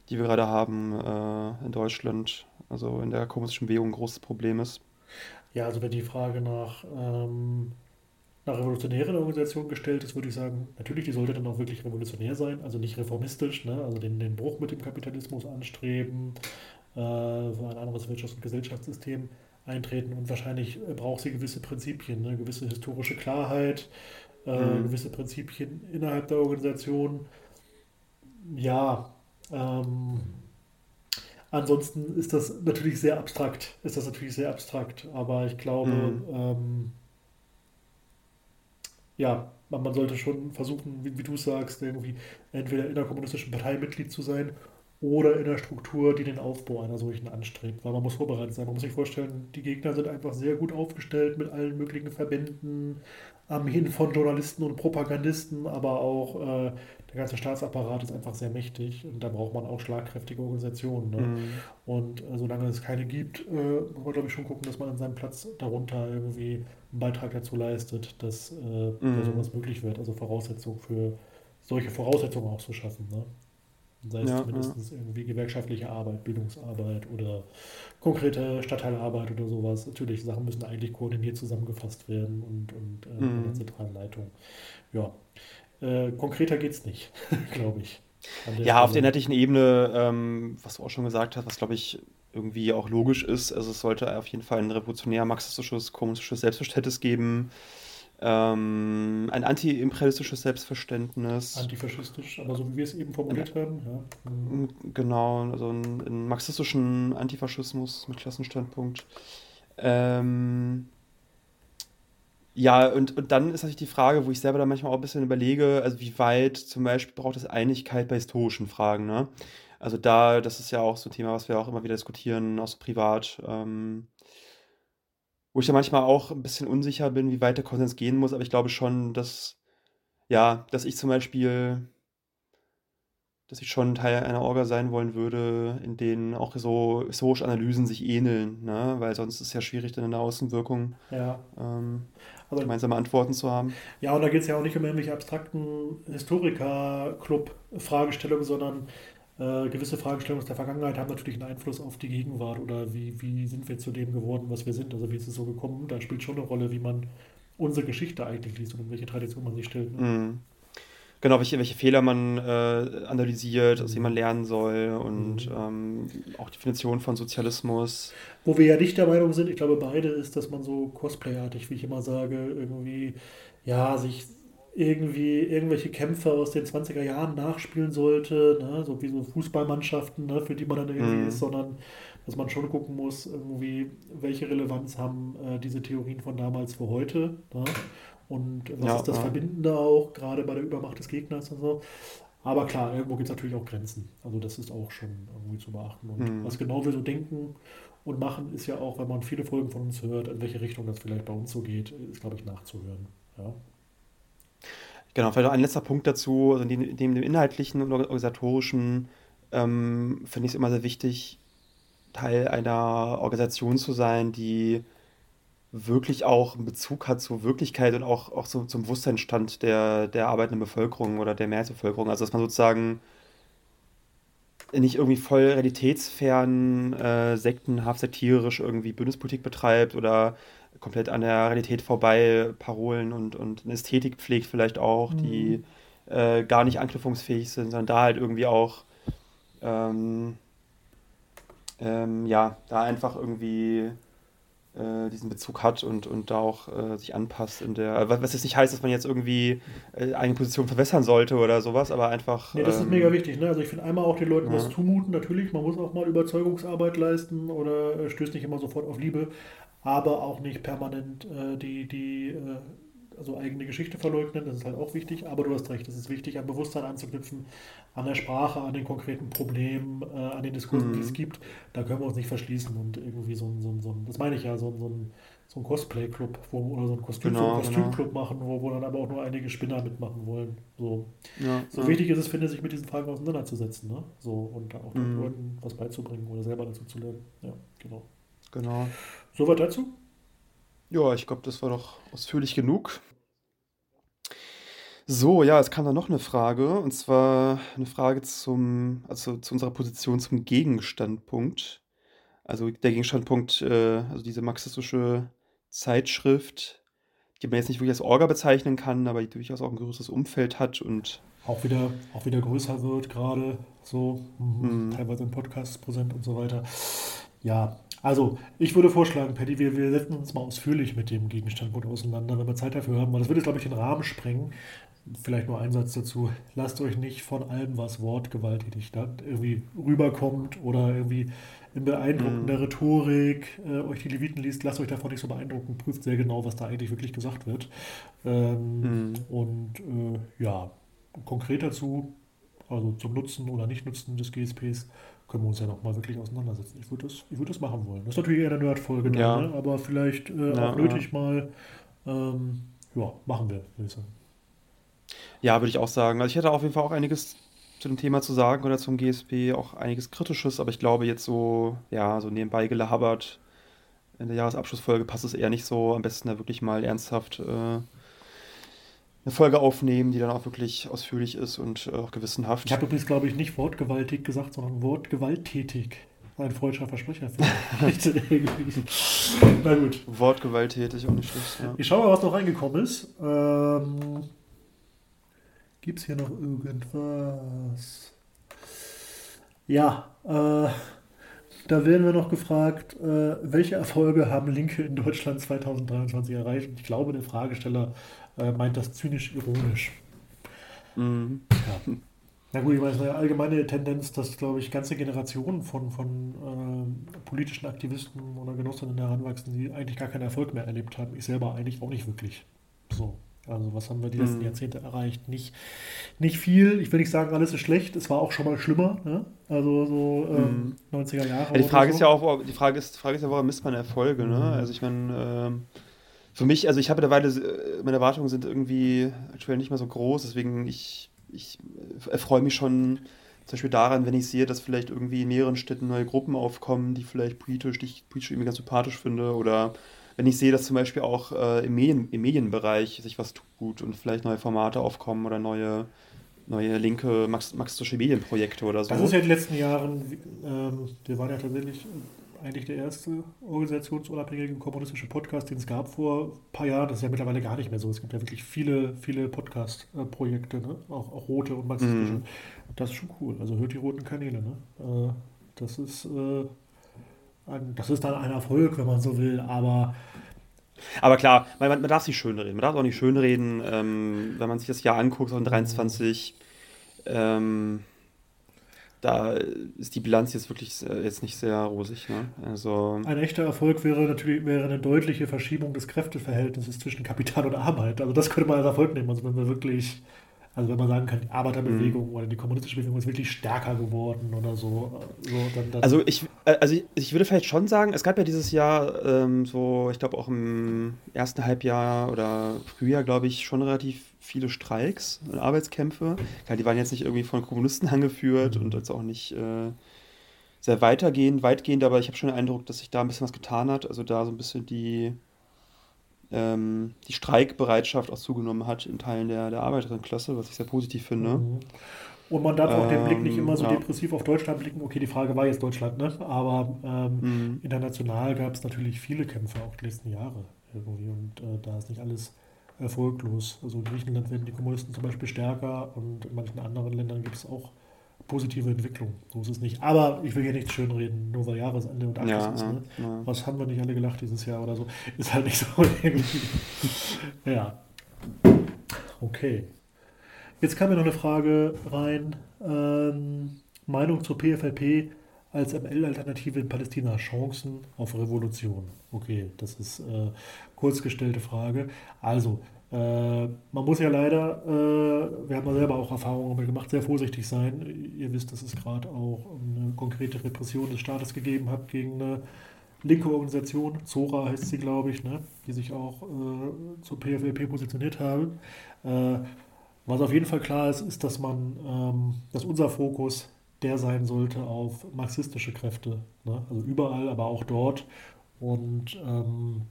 die wir gerade haben äh, in Deutschland, also in der kommunistischen Bewegung ein großes Problem ist. Ja, also wenn die Frage nach, ähm, nach revolutionären Organisationen gestellt ist, würde ich sagen, natürlich, die sollte dann auch wirklich revolutionär sein, also nicht reformistisch, ne? also den, den Bruch mit dem Kapitalismus anstreben, äh, für ein anderes Wirtschafts- und Gesellschaftssystem eintreten und wahrscheinlich äh, braucht sie gewisse Prinzipien, eine gewisse historische Klarheit, äh, mhm. gewisse Prinzipien innerhalb der Organisation. Ja, ähm, ansonsten ist das natürlich sehr abstrakt. Ist das natürlich sehr abstrakt. Aber ich glaube, mhm. ähm, ja, man, man, sollte schon versuchen, wie, wie du sagst, irgendwie entweder in der kommunistischen Partei Mitglied zu sein oder in der Struktur, die den Aufbau einer solchen anstrebt. Weil man muss vorbereitet sein. Man muss sich vorstellen, die Gegner sind einfach sehr gut aufgestellt mit allen möglichen Verbänden, Armeen von Journalisten und Propagandisten, aber auch äh, der ganze Staatsapparat ist einfach sehr mächtig und da braucht man auch schlagkräftige Organisationen. Ne? Mhm. Und äh, solange es keine gibt, äh, muss man, glaube ich, schon gucken, dass man an seinem Platz darunter irgendwie einen Beitrag dazu leistet, dass, äh, mhm. sowas möglich wird. Also Voraussetzungen für solche Voraussetzungen auch zu schaffen. Ne? Sei es ja, zumindest ja. irgendwie gewerkschaftliche Arbeit, Bildungsarbeit oder konkrete Stadtteilarbeit oder sowas. Natürlich, Sachen müssen eigentlich koordiniert zusammengefasst werden und, und äh, mhm. in der zentralen Leitung. Ja, äh, konkreter geht es nicht, glaube ich. Ja, auf der inhaltlichen Ebene, ähm, was du auch schon gesagt hast, was glaube ich irgendwie auch logisch ist. Also es sollte auf jeden Fall ein revolutionär marxistisches, kommunistisches Selbstverständnis geben ähm, ein anti-imperialistisches Selbstverständnis. Antifaschistisch, aber so wie wir es eben formuliert ja. haben. Ja. Mhm. Genau, also einen, einen, marxistischen Antifaschismus mit Klassenstandpunkt. Ähm, ja, und, und dann ist natürlich die Frage, wo ich selber da manchmal auch ein bisschen überlege, also wie weit zum Beispiel braucht es Einigkeit bei historischen Fragen, ne? Also da, das ist ja auch so ein Thema, was wir auch immer wieder diskutieren, auch so privat. Ähm, wo ich ja manchmal auch ein bisschen unsicher bin, wie weit der Konsens gehen muss, aber ich glaube schon, dass, ja, dass ich zum Beispiel, dass ich schon Teil einer Orga sein wollen würde, in denen auch so historische Analysen sich ähneln, ne? weil sonst ist es ja schwierig, dann in der Außenwirkung ja. ähm, also, gemeinsame Antworten zu haben. Ja, und da geht es ja auch nicht um irgendwelche abstrakten Historiker-Club-Fragestellungen, sondern äh, gewisse Fragestellungen aus der Vergangenheit haben natürlich einen Einfluss auf die Gegenwart oder wie, wie sind wir zu dem geworden, was wir sind. Also wie ist es so gekommen? Da spielt schon eine Rolle, wie man unsere Geschichte eigentlich liest und in welche Tradition man sich stellt. Ne? Mhm. Genau, welche, welche Fehler man äh, analysiert, aus denen man lernen soll und mhm. ähm, auch Definition von Sozialismus. Wo wir ja nicht der Meinung sind, ich glaube beide, ist, dass man so Cosplay-artig, wie ich immer sage, irgendwie ja, sich irgendwie irgendwelche Kämpfe aus den 20er Jahren nachspielen sollte, ne? so wie so Fußballmannschaften, ne? für die man dann irgendwie mhm. ist, sondern dass man schon gucken muss, irgendwie, welche Relevanz haben äh, diese Theorien von damals für heute ne? und was ja, ist das ja. Verbindende auch, gerade bei der Übermacht des Gegners und so. Aber klar, irgendwo gibt es natürlich auch Grenzen. Also das ist auch schon irgendwie zu beachten. Und mhm. was genau wir so denken und machen, ist ja auch, wenn man viele Folgen von uns hört, in welche Richtung das vielleicht bei uns so geht, ist, glaube ich, nachzuhören. Ja. Genau, vielleicht noch ein letzter Punkt dazu, also neben dem, dem inhaltlichen und organisatorischen ähm, finde ich es immer sehr wichtig, Teil einer Organisation zu sein, die wirklich auch einen Bezug hat zur Wirklichkeit und auch, auch so, zum Bewusstseinsstand der, der arbeitenden Bevölkerung oder der Mehrheitsbevölkerung. Also dass man sozusagen nicht irgendwie voll realitätsfern, äh, sektenhaft satirisch irgendwie Bündnispolitik betreibt oder komplett an der Realität vorbei Parolen und, und eine Ästhetik pflegt vielleicht auch, mhm. die äh, gar nicht anknüpfungsfähig sind, sondern da halt irgendwie auch ähm, ähm, ja, da einfach irgendwie äh, diesen Bezug hat und, und da auch äh, sich anpasst in der, was jetzt nicht heißt, dass man jetzt irgendwie äh, eine Position verwässern sollte oder sowas, aber einfach. Nee, das ähm, ist mega wichtig, ne? Also ich finde einmal auch den Leuten ja. was zumuten, natürlich, man muss auch mal Überzeugungsarbeit leisten oder äh, stößt nicht immer sofort auf Liebe, aber auch nicht permanent äh, die, die äh, also eigene Geschichte verleugnen, das ist halt auch wichtig, aber du hast recht, es ist wichtig, an Bewusstsein anzuknüpfen, an der Sprache, an den konkreten Problemen, äh, an den Diskursen, mhm. die es mhm. gibt, da können wir uns nicht verschließen und irgendwie so ein, so ein, so ein das meine ich ja, so ein, so ein, so ein Cosplay-Club oder so ein Kostüm, genau, so Kostümclub genau. machen, wo, wo dann aber auch nur einige Spinner mitmachen wollen. So, ja, so ja. wichtig ist es, finde ich, sich mit diesen Fragen auseinanderzusetzen, ne? So, und auch den mhm. Leuten was beizubringen oder selber dazu zu lernen. Ja, genau. Genau. Soweit dazu? Ja, ich glaube, das war doch ausführlich genug. So, ja, es kam da noch eine Frage, und zwar eine Frage zum, also zu unserer Position zum Gegenstandpunkt. Also der Gegenstandpunkt, äh, also diese marxistische Zeitschrift, die man jetzt nicht wirklich als Orga bezeichnen kann, aber die durchaus auch ein größeres Umfeld hat und auch wieder, auch wieder größer wird, gerade so, mhm. teilweise in Podcasts präsent und so weiter. Ja, Also, ich würde vorschlagen, Paddy, wir, wir setzen uns mal ausführlich mit dem Gegenstand auseinander, wenn wir Zeit dafür haben, weil das würde jetzt, glaube ich, den Rahmen sprengen. Vielleicht nur ein Satz dazu. Lasst euch nicht von allem, was wortgewalttätig dann irgendwie rüberkommt oder irgendwie in beeindruckender mm. Rhetorik äh, euch die Leviten liest, lasst euch davon nicht so beeindrucken, prüft sehr genau, was da eigentlich wirklich gesagt wird. Ähm, mm. Und äh, ja, konkret dazu, also zum Nutzen oder Nicht-Nutzen des GSPs, können wir uns ja noch mal wirklich auseinandersetzen. Ich würde das, würd das machen wollen. Das ist natürlich eher eine Nerd-Folge, ja. ne? aber vielleicht äh, ja, auch nötig mal. Ähm, ja, machen wir, würde ich sagen. Ja, würde ich auch sagen. Also ich hätte auf jeden Fall auch einiges zu dem Thema zu sagen oder zum GSP, auch einiges Kritisches, aber ich glaube jetzt so, ja, so nebenbei gelabert in der Jahresabschlussfolge passt es eher nicht so. Am besten da wirklich mal ernsthaft äh, eine Folge aufnehmen, die dann auch wirklich ausführlich ist und äh, auch gewissenhaft. Ich habe übrigens, glaube ich, nicht wortgewaltig gesagt, sondern wortgewalttätig. Ein freudscher Versprecher. Na gut. Wortgewalttätig, auch nicht schlecht. Ja. Ich schaue mal, was noch reingekommen ist. Ähm, Gibt es hier noch irgendwas? Ja, äh, da werden wir noch gefragt, äh, welche Erfolge haben Linke in Deutschland 2023 erreicht? Und ich glaube, der Fragesteller äh, meint das zynisch ironisch. Mhm. Ja. Na gut, ich meine, es ist eine allgemeine Tendenz, dass, glaube ich, ganze Generationen von, von äh, politischen Aktivisten oder Genossinnen heranwachsen, die eigentlich gar keinen Erfolg mehr erlebt haben. Ich selber eigentlich auch nicht wirklich. So. Also was haben wir die letzten mhm. Jahrzehnte erreicht? Nicht, nicht viel. Ich will nicht sagen, alles ist schlecht. Es war auch schon mal schlimmer. Ne? Also so ähm, mhm. 90er Jahre. Ja, die Frage so. ist ja auch, die Frage ist, Frage ist ja, woran misst man Erfolge? Ne? Mhm. Also ich meine, ähm, für mich, also ich habe mittlerweile, äh, meine Erwartungen sind irgendwie aktuell nicht mehr so groß, deswegen ich, ich erfreue mich schon zum Beispiel daran, wenn ich sehe, dass vielleicht irgendwie in mehreren Städten neue Gruppen aufkommen, die vielleicht politisch, die ich politisch irgendwie ganz sympathisch finde oder wenn ich sehe, dass zum Beispiel auch äh, im, Medien, im Medienbereich sich was tut und vielleicht neue Formate aufkommen oder neue, neue linke marxistische Medienprojekte oder so. Das ist ja in den letzten Jahren, ähm, wir waren ja tatsächlich eigentlich der erste organisationsunabhängige kommunistische Podcast, den es gab vor ein paar Jahren. Das ist ja mittlerweile gar nicht mehr so. Es gibt ja wirklich viele, viele Podcast-Projekte, ne? auch, auch rote und marxistische. Mm. Das ist schon cool. Also hört die roten Kanäle. Ne? Äh, das ist äh, das ist dann ein Erfolg, wenn man so will, aber. Aber klar, man, man darf nicht schönreden. Man darf auch nicht schönreden, ähm, wenn man sich das Jahr anguckt, so in 23. Ähm, da ist die Bilanz jetzt wirklich äh, jetzt nicht sehr rosig. Ne? Also ein echter Erfolg wäre natürlich wäre eine deutliche Verschiebung des Kräfteverhältnisses zwischen Kapital und Arbeit. Also das könnte man als Erfolg nehmen. Also wenn wir wirklich also wenn man sagen kann, die Arbeiterbewegung mhm. oder die kommunistische Bewegung ist wirklich stärker geworden oder so. so dann, dann also ich, äh, also ich, ich, würde vielleicht schon sagen, es gab ja dieses Jahr ähm, so, ich glaube auch im ersten Halbjahr oder Frühjahr, glaube ich, schon relativ viele Streiks und Arbeitskämpfe. Klar, die waren jetzt nicht irgendwie von Kommunisten angeführt mhm. und jetzt auch nicht äh, sehr weitergehend, weitgehend, aber ich habe schon den Eindruck, dass sich da ein bisschen was getan hat. Also da so ein bisschen die ähm, die Streikbereitschaft auch zugenommen hat in Teilen der, der Arbeiterinnenklasse, was ich sehr positiv finde. Mhm. Und man darf auch den Blick nicht immer so ähm, ja. depressiv auf Deutschland blicken. Okay, die Frage war jetzt Deutschland, ne? Aber ähm, mhm. international gab es natürlich viele Kämpfe, auch die letzten Jahre irgendwie. Und äh, da ist nicht alles erfolglos. Also in Griechenland werden die Kommunisten zum Beispiel stärker und in manchen anderen Ländern gibt es auch positive Entwicklung. So ist es nicht. Aber ich will hier nicht schönreden, nur weil Jahresende und Abschluss ja, ist. Ne? Ja. Was haben wir nicht alle gelacht dieses Jahr oder so? Ist halt nicht so ja. Okay. Jetzt kam mir noch eine Frage rein. Ähm, Meinung zur PFLP als ML-Alternative in Palästina Chancen auf Revolution. Okay, das ist äh, kurzgestellte Frage. Also, man muss ja leider, äh, wir haben ja selber auch Erfahrungen damit gemacht, sehr vorsichtig sein. Ihr wisst, dass es gerade auch eine konkrete Repression des Staates gegeben hat gegen eine linke Organisation, Zora heißt sie, glaube ich, ne, die sich auch äh, zur PFLP positioniert haben. Äh, was auf jeden Fall klar ist, ist, dass man, ähm, dass unser Fokus der sein sollte auf marxistische Kräfte. Ne? Also überall, aber auch dort. Und ähm,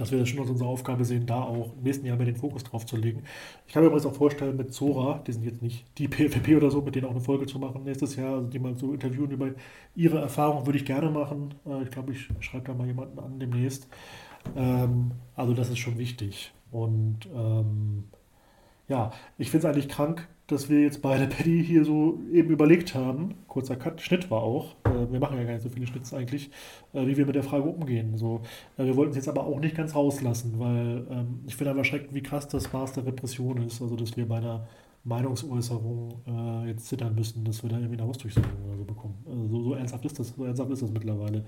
dass wir das schon als unsere Aufgabe sehen, da auch im nächsten Jahr mehr den Fokus drauf zu legen. Ich kann mir übrigens auch vorstellen, mit Zora, die sind jetzt nicht die PFP oder so, mit denen auch eine Folge zu machen nächstes Jahr, also die mal so interviewen über ihre Erfahrungen, würde ich gerne machen. Äh, ich glaube, ich schreibe da mal jemanden an demnächst. Ähm, also das ist schon wichtig. Und ähm, ja, ich finde es eigentlich krank, dass wir jetzt beide Paddy hier so eben überlegt haben, kurzer Cut, Schnitt war auch, äh, wir machen ja gar nicht so viele Schnitts eigentlich, äh, wie wir mit der Frage umgehen. So, äh, wir wollten es jetzt aber auch nicht ganz rauslassen, weil ähm, ich finde aber erschreckend, wie krass das Maß der Repression ist, also dass wir bei einer Meinungsäußerung äh, jetzt zittern müssen, dass wir da irgendwie eine Hausdurchsuchung oder so bekommen. Also so, so, ernsthaft ist das, so ernsthaft ist das mittlerweile.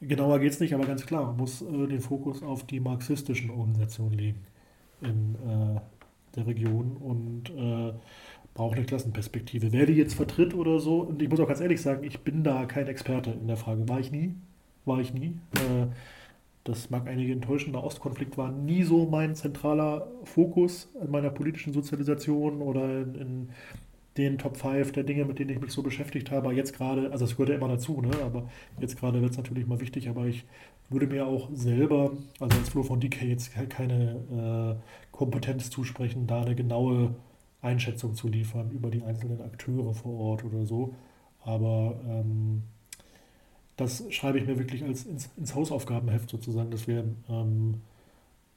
Genauer geht es nicht, aber ganz klar, man muss äh, den Fokus auf die marxistischen Organisationen legen in äh, der Region und braucht eine Klassenperspektive. Wer die jetzt vertritt oder so, und ich muss auch ganz ehrlich sagen, ich bin da kein Experte in der Frage. War ich nie. War ich nie. Äh, das mag einige enttäuschen. Der Ostkonflikt war nie so mein zentraler Fokus in meiner politischen Sozialisation oder in, in den Top 5 der Dinge, mit denen ich mich so beschäftigt habe. Jetzt gerade, also es gehört ja immer dazu, ne? aber jetzt gerade wird es natürlich mal wichtig, aber ich würde mir auch selber, also als Flo von DK jetzt keine äh, Kompetenz zusprechen, da eine genaue Einschätzung zu liefern über die einzelnen Akteure vor Ort oder so. Aber ähm, das schreibe ich mir wirklich als ins, ins Hausaufgabenheft sozusagen, dass wir ähm,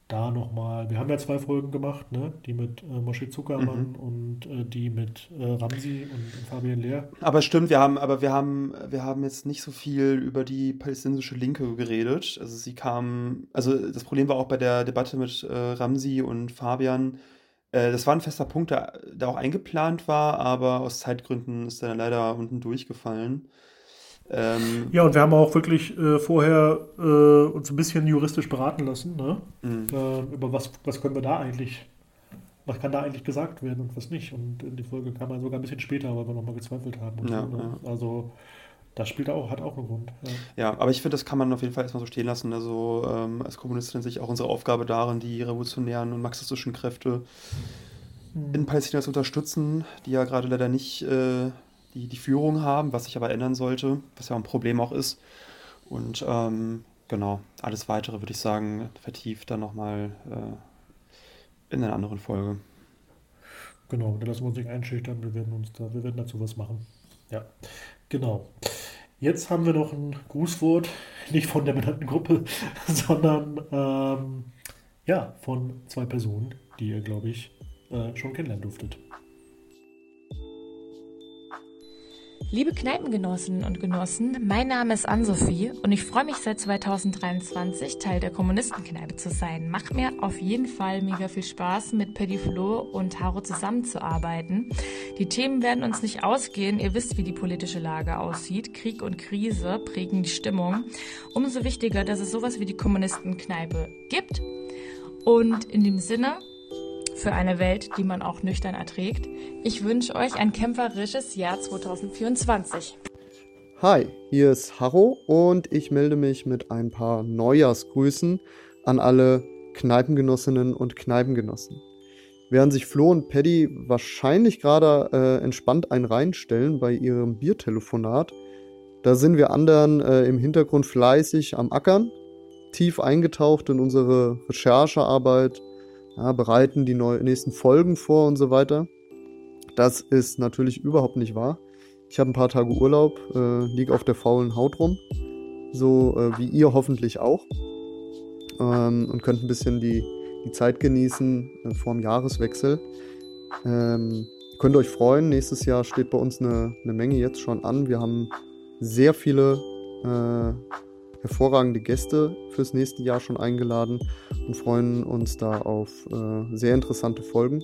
da nochmal, wir haben ja zwei Folgen gemacht, ne? die mit äh, Moshe Zuckermann mhm. und äh, die mit äh, Ramsi und, und Fabian Lehr. Aber stimmt, wir haben, aber wir haben, wir haben jetzt nicht so viel über die palästinensische Linke geredet. Also sie kam, also das Problem war auch bei der Debatte mit äh, Ramsi und Fabian, äh, das war ein fester Punkt, der, der auch eingeplant war, aber aus Zeitgründen ist er leider unten durchgefallen. Ähm, ja, und wir haben auch wirklich äh, vorher äh, uns ein bisschen juristisch beraten lassen, ne? Mhm. Äh, über was, was können wir da eigentlich, was kann da eigentlich gesagt werden und was nicht. Und in die Folge kam man sogar ein bisschen später, weil wir nochmal gezweifelt haben. Ja, so, ne? ja. Also das spielt auch, hat auch einen Grund. Ja, ja aber ich finde, das kann man auf jeden Fall erstmal so stehen lassen. Also ähm, als Kommunistin sehe ich auch unsere Aufgabe darin, die revolutionären und marxistischen Kräfte mhm. in Palästina zu unterstützen, die ja gerade leider nicht äh, die, die Führung haben, was sich aber ändern sollte, was ja ein Problem auch ist. Und ähm, genau, alles weitere würde ich sagen, vertieft dann nochmal äh, in einer anderen Folge. Genau, da lassen wir uns nicht einschüchtern, wir werden uns da, wir werden dazu was machen. Ja, genau. Jetzt haben wir noch ein Grußwort, nicht von der benannten Gruppe, sondern ähm, ja, von zwei Personen, die ihr, glaube ich, äh, schon kennenlernen durftet. Liebe Kneipengenossinnen und Genossen, mein Name ist Ann-Sophie und ich freue mich seit 2023 Teil der Kommunistenkneipe zu sein. Macht mir auf jeden Fall mega viel Spaß, mit Paddy Flo und Haro zusammenzuarbeiten. Die Themen werden uns nicht ausgehen. Ihr wisst, wie die politische Lage aussieht. Krieg und Krise prägen die Stimmung. Umso wichtiger, dass es sowas wie die Kommunistenkneipe gibt. Und in dem Sinne, für eine Welt, die man auch nüchtern erträgt. Ich wünsche euch ein kämpferisches Jahr 2024. Hi, hier ist Harro und ich melde mich mit ein paar Neujahrsgrüßen an alle Kneipengenossinnen und Kneipengenossen. Während sich Flo und Paddy wahrscheinlich gerade äh, entspannt ein reinstellen bei ihrem Biertelefonat, da sind wir anderen äh, im Hintergrund fleißig am Ackern, tief eingetaucht in unsere Recherchearbeit ja, bereiten die neu nächsten Folgen vor und so weiter. Das ist natürlich überhaupt nicht wahr. Ich habe ein paar Tage Urlaub, äh, liege auf der faulen Haut rum, so äh, wie ihr hoffentlich auch. Ähm, und könnt ein bisschen die, die Zeit genießen äh, vor dem Jahreswechsel. Ähm, könnt euch freuen, nächstes Jahr steht bei uns eine, eine Menge jetzt schon an. Wir haben sehr viele äh, hervorragende Gäste fürs nächste Jahr schon eingeladen und freuen uns da auf äh, sehr interessante Folgen.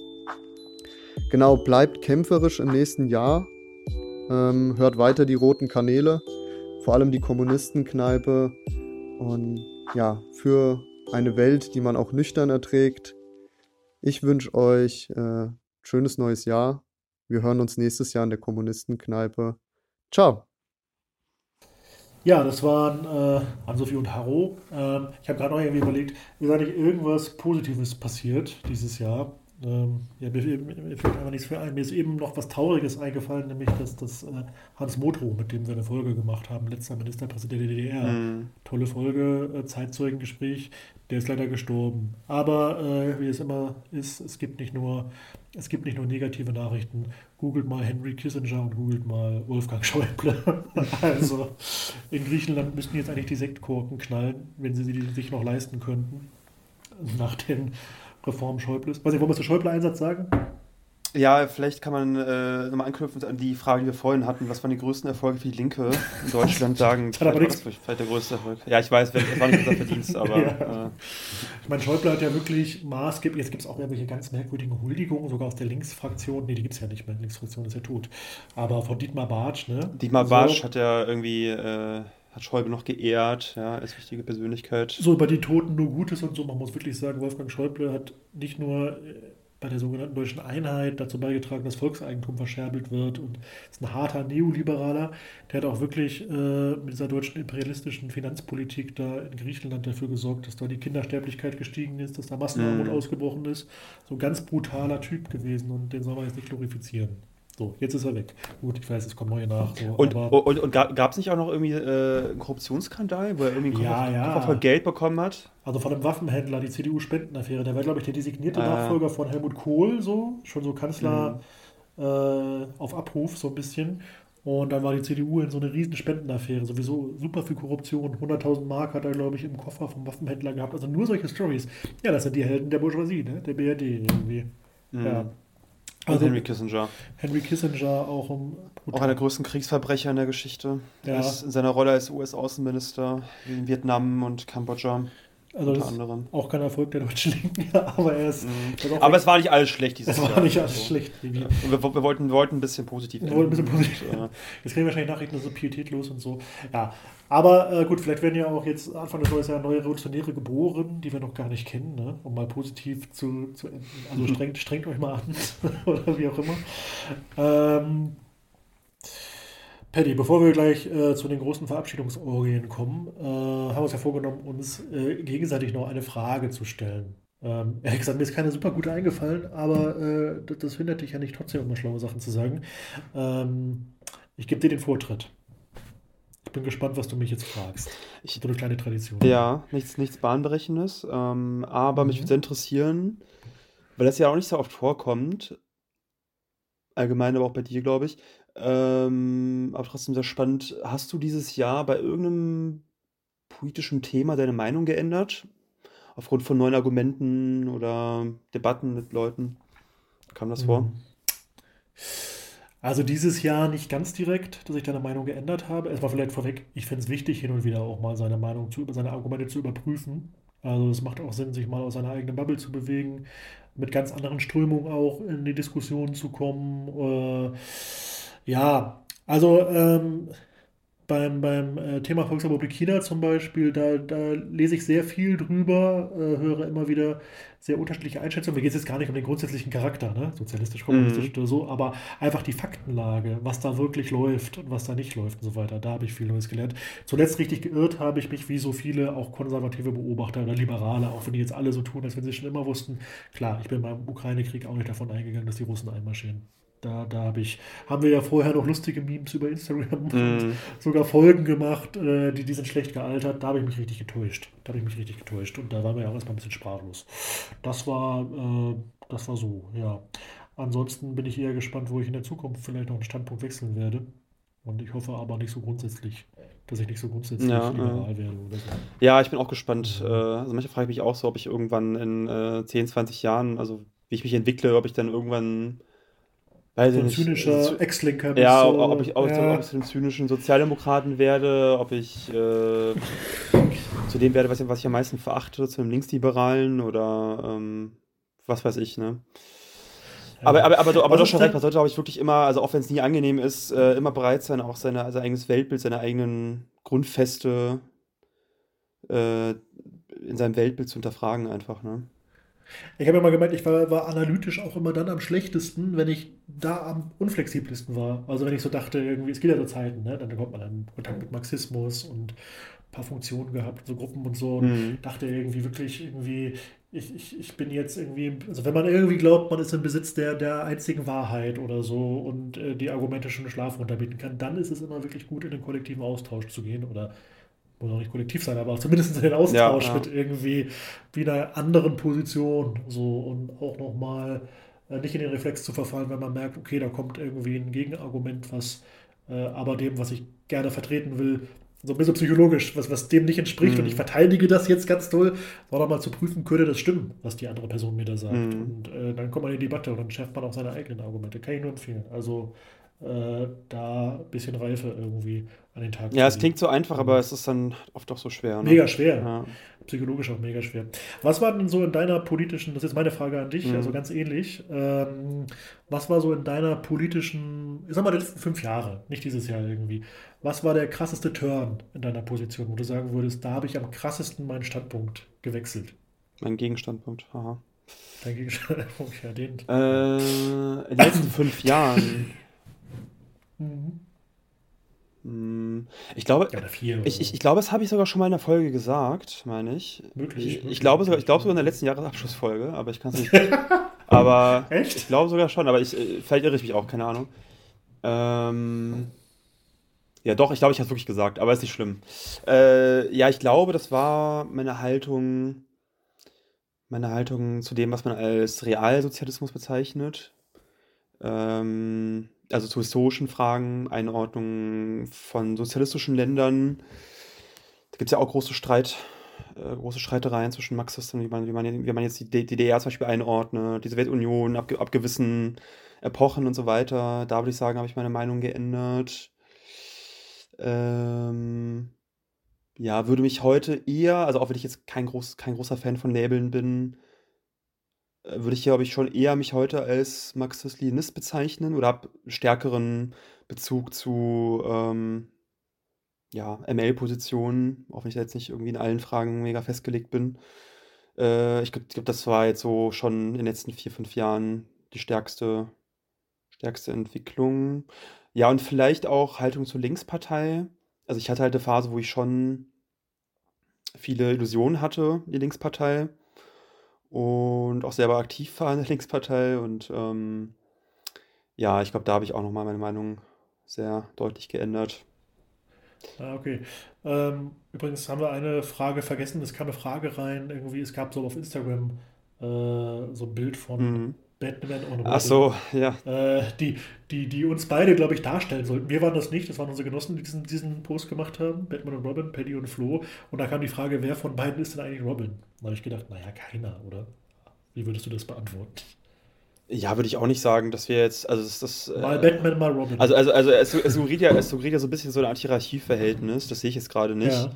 Genau, bleibt kämpferisch im nächsten Jahr. Ähm, hört weiter die roten Kanäle, vor allem die Kommunistenkneipe. Und ja, für eine Welt, die man auch nüchtern erträgt. Ich wünsche euch äh, schönes neues Jahr. Wir hören uns nächstes Jahr in der Kommunistenkneipe. Ciao. Ja, das waren äh, Ann-Sophie und Haro. Ähm, ich habe gerade noch irgendwie überlegt, ist eigentlich irgendwas Positives passiert dieses Jahr? Ähm, ja, mir, mir, fällt einfach nichts für ein. Mir ist eben noch was Trauriges eingefallen, nämlich dass das äh, Hans Motrow, mit dem wir eine Folge gemacht haben, letzter Ministerpräsident der DDR. Mhm. Tolle Folge, äh, Zeitzeugengespräch. Der ist leider gestorben. Aber äh, wie es immer ist, es gibt nicht nur es gibt nicht nur negative Nachrichten. Googelt mal Henry Kissinger und googelt mal Wolfgang Schäuble. also in Griechenland müssten jetzt eigentlich die Sektkorken knallen, wenn sie sie sich noch leisten könnten. Nach den Reformen Schäubles. Was ich, wollen wir zu Schäuble-Einsatz sagen? Ja, vielleicht kann man äh, nochmal anknüpfen an die Frage, die wir vorhin hatten. Was waren die größten Erfolge für die Linke in Deutschland? Sagen, Das hat aber nichts- vielleicht der größte Erfolg. Ja, ich weiß, das war nicht unser Verdienst, aber Ja. äh, Ich meine, Schäuble hat ja wirklich maßgeblich, jetzt gibt es auch irgendwelche ganz merkwürdigen Huldigungen, sogar aus der Linksfraktion. Nee, die gibt es ja nicht mehr. Die Linksfraktion ist ja tot. Aber von Dietmar Bartsch, ne? Dietmar so, Bartsch hat ja irgendwie, äh, hat Schäuble noch geehrt, ja, als wichtige Persönlichkeit. So bei den Toten nur Gutes und so. Man muss wirklich sagen, Wolfgang Schäuble hat nicht nur äh, bei der sogenannten deutschen Einheit dazu beigetragen, dass Volkseigentum verscherbelt wird und ist ein harter Neoliberaler. Der hat auch wirklich äh, mit dieser deutschen imperialistischen Finanzpolitik da in Griechenland dafür gesorgt, dass da die Kindersterblichkeit gestiegen ist, dass da Massenarmut Mhm. ausgebrochen ist. So ein ganz brutaler Typ gewesen und den soll man jetzt nicht glorifizieren. So, jetzt ist er weg. Gut, ich weiß, es kommen neue nach. So, Und, aber und, und gab es nicht auch noch irgendwie äh, einen Korruptionsskandal, wo er irgendwie Ja, Koffer, ja. Geld bekommen hat? Also von einem Waffenhändler, die CDU-Spendenaffäre, der war, glaube ich, der designierte Ah. Nachfolger von Helmut Kohl, so, schon so Kanzler Mhm. äh, auf Abruf, so ein bisschen. Und dann war die CDU in so eine riesen Spendenaffäre, sowieso super viel Korruption. 100.000 Mark hat er, glaube ich, im Koffer vom Waffenhändler gehabt. Also nur solche Stories. Ja, das sind die Helden der Bourgeoisie, ne? der BRD irgendwie. Mhm. Ja. Also Henry Kissinger. Henry Kissinger auch um. Auch einer der größten Kriegsverbrecher in der Geschichte. Ja. In seiner Rolle als US-Außenminister in Vietnam und Kambodscha also unter anderem. auch kein Erfolg der deutschen Linken, ja, aber er ist. Mhm. er Aber es war nicht alles schlecht dieses es war Jahr. nicht alles Also, schlecht. Und wir, wir, wollten, wir wollten ein bisschen positiv Wir wollten ein bisschen positiv Und, äh, Jetzt kriegen wir wahrscheinlich Nachrichten, so pietätlos und so. Ja, aber äh, gut, vielleicht werden ja auch jetzt Anfang des neuen Jahres neue Revolutionäre geboren, die wir noch gar nicht kennen, ne? um mal positiv zu, zu enden. Also strengt, strengt euch mal an oder wie auch immer. Ähm, Paddy, bevor wir gleich äh, zu den großen Verabschiedungsorgien kommen, äh, haben wir uns ja vorgenommen, uns äh, gegenseitig noch eine Frage zu stellen. Ähm, ehrlich gesagt, mir ist keine super gute eingefallen, aber äh, das, das hindert dich ja nicht trotzdem immer schlaue Sachen zu sagen. Ähm, ich gebe dir den Vortritt. Ich bin gespannt, was du mich jetzt fragst. Ich- so eine kleine Tradition. Ja, nichts, nichts Bahnbrechendes. Ähm, aber mich Mhm. würde interessieren, weil das ja auch nicht so oft vorkommt, allgemein, aber auch bei dir, glaube ich. Ähm, aber trotzdem sehr spannend. Hast du dieses Jahr bei irgendeinem politischen Thema deine Meinung geändert? Aufgrund von neuen Argumenten oder Debatten mit Leuten? Kam das vor? Mhm. Also dieses Jahr nicht ganz direkt, dass ich deine Meinung geändert habe. Erstmal vielleicht vorweg, ich finde es wichtig, hin und wieder auch mal seine Meinung zu, seine Argumente zu überprüfen. Also es macht auch Sinn, sich mal aus seiner eigenen Bubble zu bewegen, mit ganz anderen Strömungen auch in die Diskussion zu kommen. Äh, ja, also ähm, beim, beim äh, Thema Volksrepublik China zum Beispiel, da, da lese ich sehr viel drüber, äh, höre immer wieder sehr unterschiedliche Einschätzungen. Mir geht es jetzt gar nicht um den grundsätzlichen Charakter, ne? sozialistisch, kommunistisch oder so, aber einfach die Faktenlage, was da wirklich läuft und was da nicht läuft und so weiter. Da habe ich viel Neues gelernt. Zuletzt richtig geirrt habe ich mich, wie so viele auch konservative Beobachter oder Liberale, auch wenn die jetzt alle so tun, als wenn sie schon immer wussten. Klar, ich bin beim Ukraine-Krieg auch nicht davon eingegangen, dass die Russen einmarschieren. Da, da habe ich, haben wir ja vorher noch lustige Memes über Instagram und Mhm. sogar Folgen gemacht, äh, die, die sind schlecht gealtert. Da habe ich mich richtig getäuscht. Da habe ich mich richtig getäuscht. Und da waren wir ja auch erstmal ein bisschen sprachlos. Das war, äh, das war so, ja. Ansonsten bin ich eher gespannt, wo ich in der Zukunft vielleicht noch einen Standpunkt wechseln werde. Und ich hoffe aber nicht so grundsätzlich, dass ich nicht so grundsätzlich Ja, liberal werde oder so. Ja, ich bin auch gespannt. Äh, also manchmal frage ich mich auch so, ob ich irgendwann in äh, 10, 20 Jahren, also wie ich mich entwickle, ob ich dann irgendwann, weiß So ein zynischer zu- Ex-Linker ja, so, ob ich, ob, ja. ob ich zu einem zynischen Sozialdemokraten werde, ob ich äh, zu dem werde, was, ich- was ich am meisten verachte, zu einem Linksliberalen oder ähm, was weiß ich, ne? Aber, aber, aber, aber du hast ist schon recht, man sollte, glaube ich, wirklich immer, also auch wenn es nie angenehm ist, äh, immer bereit sein, auch seine, sein eigenes Weltbild, seine eigenen Grundfeste äh, in seinem Weltbild zu hinterfragen, einfach, ne? Ich habe ja mal gemeint, ich war, war analytisch auch immer dann am schlechtesten, wenn ich da am unflexibelsten war. Also wenn ich so dachte, irgendwie, es geht ja so Zeiten, ne? Dann kommt man in Kontakt mit Marxismus und ein paar Funktionen gehabt, so Gruppen und so. Und Mhm. dachte irgendwie wirklich irgendwie, ich, ich, ich bin jetzt irgendwie, also wenn man irgendwie glaubt, man ist im Besitz der, der einzigen Wahrheit oder so und äh, die Argumente schon Schlaf runterbieten kann, dann ist es immer wirklich gut, in den kollektiven Austausch zu gehen oder muss auch nicht kollektiv sein, aber zumindest in den Austausch Ja, mit irgendwie wie einer anderen Position so und auch nochmal äh, nicht in den Reflex zu verfallen, wenn man merkt, okay, da kommt irgendwie ein Gegenargument, was äh, aber dem, was ich gerne vertreten will, so ein bisschen psychologisch, was, was dem nicht entspricht. Mhm. Und ich verteidige das jetzt ganz toll, sondern mal zu prüfen, könnte das stimmen, was die andere Person mir da sagt. Mhm. Und äh, dann kommt man in die Debatte und dann schärft man auch seine eigenen Argumente. Kann ich nur empfehlen. Also äh, da ein bisschen Reife irgendwie an den Tag Ja, es klingt so einfach, aber es ist dann oft auch so schwer. Ne? Mega schwer. Ja. Psychologisch auch mega schwer. Was war denn so in deiner politischen, das ist meine Frage an dich, mhm. also ganz ähnlich, ähm, was war so in deiner politischen, ich sag mal, die letzten fünf Jahre, nicht dieses Jahr irgendwie, was war der krasseste Turn in deiner Position, wo du sagen würdest, da habe ich am krassesten meinen Standpunkt gewechselt? Mein Gegenstandpunkt, haha. Dein Gegenstandpunkt, ja, den. Äh, in den letzten fünf Jahren. Mhm. Hm, ich glaube, ich, ich, ich, glaube, das habe ich sogar schon mal in der Folge gesagt, meine ich. Möglich. Ich, ich glaube sogar, ich glaube sogar in der letzten Jahresabschlussfolge, aber ich kann es nicht. aber Echt? ich glaube sogar schon, aber ich, äh, vielleicht irre ich mich auch, keine Ahnung. Ähm, ja, doch, ich glaube, ich habe es wirklich gesagt, aber ist nicht schlimm. Äh, ja, ich glaube, das war meine Haltung, meine Haltung zu dem, was man als Realsozialismus bezeichnet. Ähm, also zu historischen Fragen, Einordnung von sozialistischen Ländern. Da gibt es ja auch große Streit, äh, große Streitereien zwischen Marxisten, wie man, wie man, wie man jetzt die DDR zum Beispiel einordnet, die Sowjetunion ab, ab gewissen Epochen und so weiter. Da würde ich sagen, habe ich meine Meinung geändert. Ähm, ja, würde mich heute eher, also auch wenn ich jetzt kein, groß, kein großer Fan von Labeln bin, würde ich, glaube ich, schon eher mich heute als Marxist-Leninist bezeichnen oder habe stärkeren Bezug zu ähm, ja, ML-Positionen, auch wenn ich da jetzt nicht irgendwie in allen Fragen mega festgelegt bin. Äh, ich glaube, glaub, das war jetzt so schon in den letzten vier, fünf Jahren die stärkste, stärkste Entwicklung. Ja, und vielleicht auch Haltung zur Linkspartei. Also ich hatte halt eine Phase, wo ich schon viele Illusionen hatte, die Linkspartei und auch selber aktiv war in der Linkspartei. Und ähm, ja, ich glaube, da habe ich auch nochmal meine Meinung sehr deutlich geändert. Ah, okay. Ähm, übrigens haben wir eine Frage vergessen. Es kam eine Frage rein. Irgendwie, es gab so auf Instagram äh, so ein Bild von mhm. Batman und Robin. Ach so, ja. Äh, die, die, die uns beide, glaube ich, darstellen sollten. Wir waren das nicht, das waren unsere Genossen, die diesen, diesen Post gemacht haben. Batman und Robin, Paddy und Flo. Und da kam die Frage, wer von beiden ist denn eigentlich Robin? Da habe ich gedacht, naja, keiner, oder? Wie würdest du das beantworten? Ja, würde ich auch nicht sagen, dass wir jetzt, also das, das äh, mal Batman, mal Robin. Also, also, also es, es, suggeriert ja, es suggeriert ja so ein bisschen so eine Art Hierarchieverhältnis, das sehe ich jetzt gerade nicht.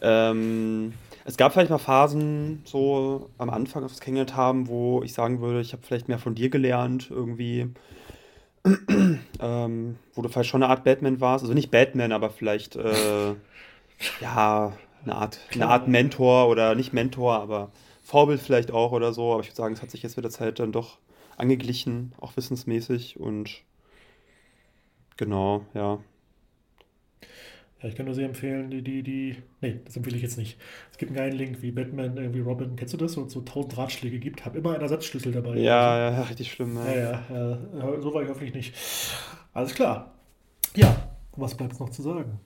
Ja. Ähm, es gab vielleicht mal Phasen so am Anfang, als wir es kennengelernt haben, wo ich sagen würde, ich habe vielleicht mehr von dir gelernt, irgendwie. ähm, wo du vielleicht schon eine Art Batman warst. Also nicht Batman, aber vielleicht äh, ja, eine Art, eine Art Mentor oder nicht Mentor, aber Vorbild vielleicht auch oder so. Aber ich würde sagen, es hat sich jetzt mit der Zeit dann doch angeglichen, auch wissensmäßig und genau, ja. Ja, ich kann nur sehr empfehlen, die, die, die, nee, das empfehle ich jetzt nicht. Es gibt einen geilen Link, wie Batman, irgendwie Robin, kennst du das? Und so tausend Ratschläge gibt. Hab immer einen Ersatzschlüssel dabei. Ja, also. ja, richtig schlimm. Ja, ja, ja, ja, so war ich hoffentlich nicht. Alles klar. Ja, was bleibt noch zu sagen?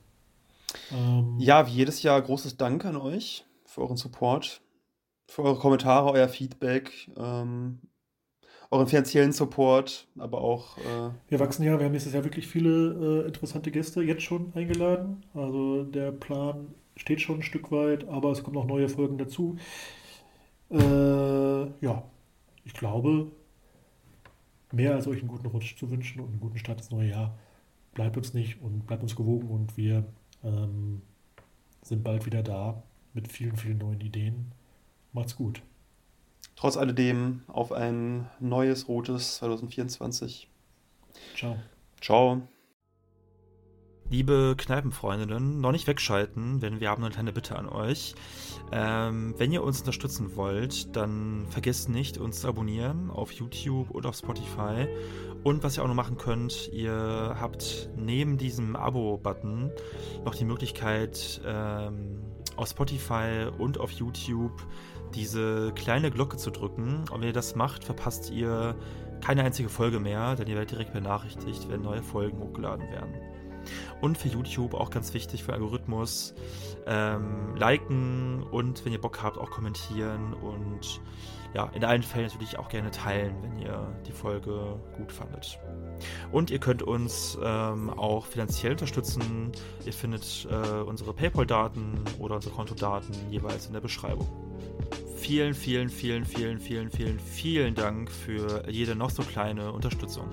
Ähm, ja, wie jedes Jahr großes Dank an euch für euren Support, für eure Kommentare, euer Feedback. Ähm, euren finanziellen Support, aber auch. Äh, wir wachsen ja, wir haben nächstes Jahr wirklich viele äh, interessante Gäste jetzt schon eingeladen. Also der Plan steht schon ein Stück weit, aber es kommen noch neue Folgen dazu. Äh, ja, ich glaube, mehr als euch einen guten Rutsch zu wünschen und einen guten Start ins neue Jahr bleibt uns nicht und bleibt uns gewogen und wir ähm, sind bald wieder da mit vielen, vielen neuen Ideen. Macht's gut trotz alledem auf ein neues rotes 2024. Ciao. Ciao. Liebe Kneipenfreundinnen, noch nicht wegschalten, denn wir haben eine kleine Bitte an euch. Ähm, wenn ihr uns unterstützen wollt, dann vergesst nicht, uns zu abonnieren auf YouTube oder auf Spotify. Und was ihr auch noch machen könnt, ihr habt neben diesem Abo-Button noch die Möglichkeit, ähm, auf Spotify und auf YouTube diese kleine Glocke zu drücken. Und wenn ihr das macht, verpasst ihr keine einzige Folge mehr, denn ihr werdet direkt benachrichtigt, wenn neue Folgen hochgeladen werden. Und für YouTube auch ganz wichtig für Algorithmus, ähm, liken und wenn ihr Bock habt, auch kommentieren und ja, in allen Fällen natürlich auch gerne teilen, wenn ihr die Folge gut fandet. Und ihr könnt uns ähm, auch finanziell unterstützen. Ihr findet äh, unsere PayPal-Daten oder unsere Kontodaten jeweils in der Beschreibung. Vielen, vielen, vielen, vielen, vielen, vielen, vielen Dank für jede noch so kleine Unterstützung.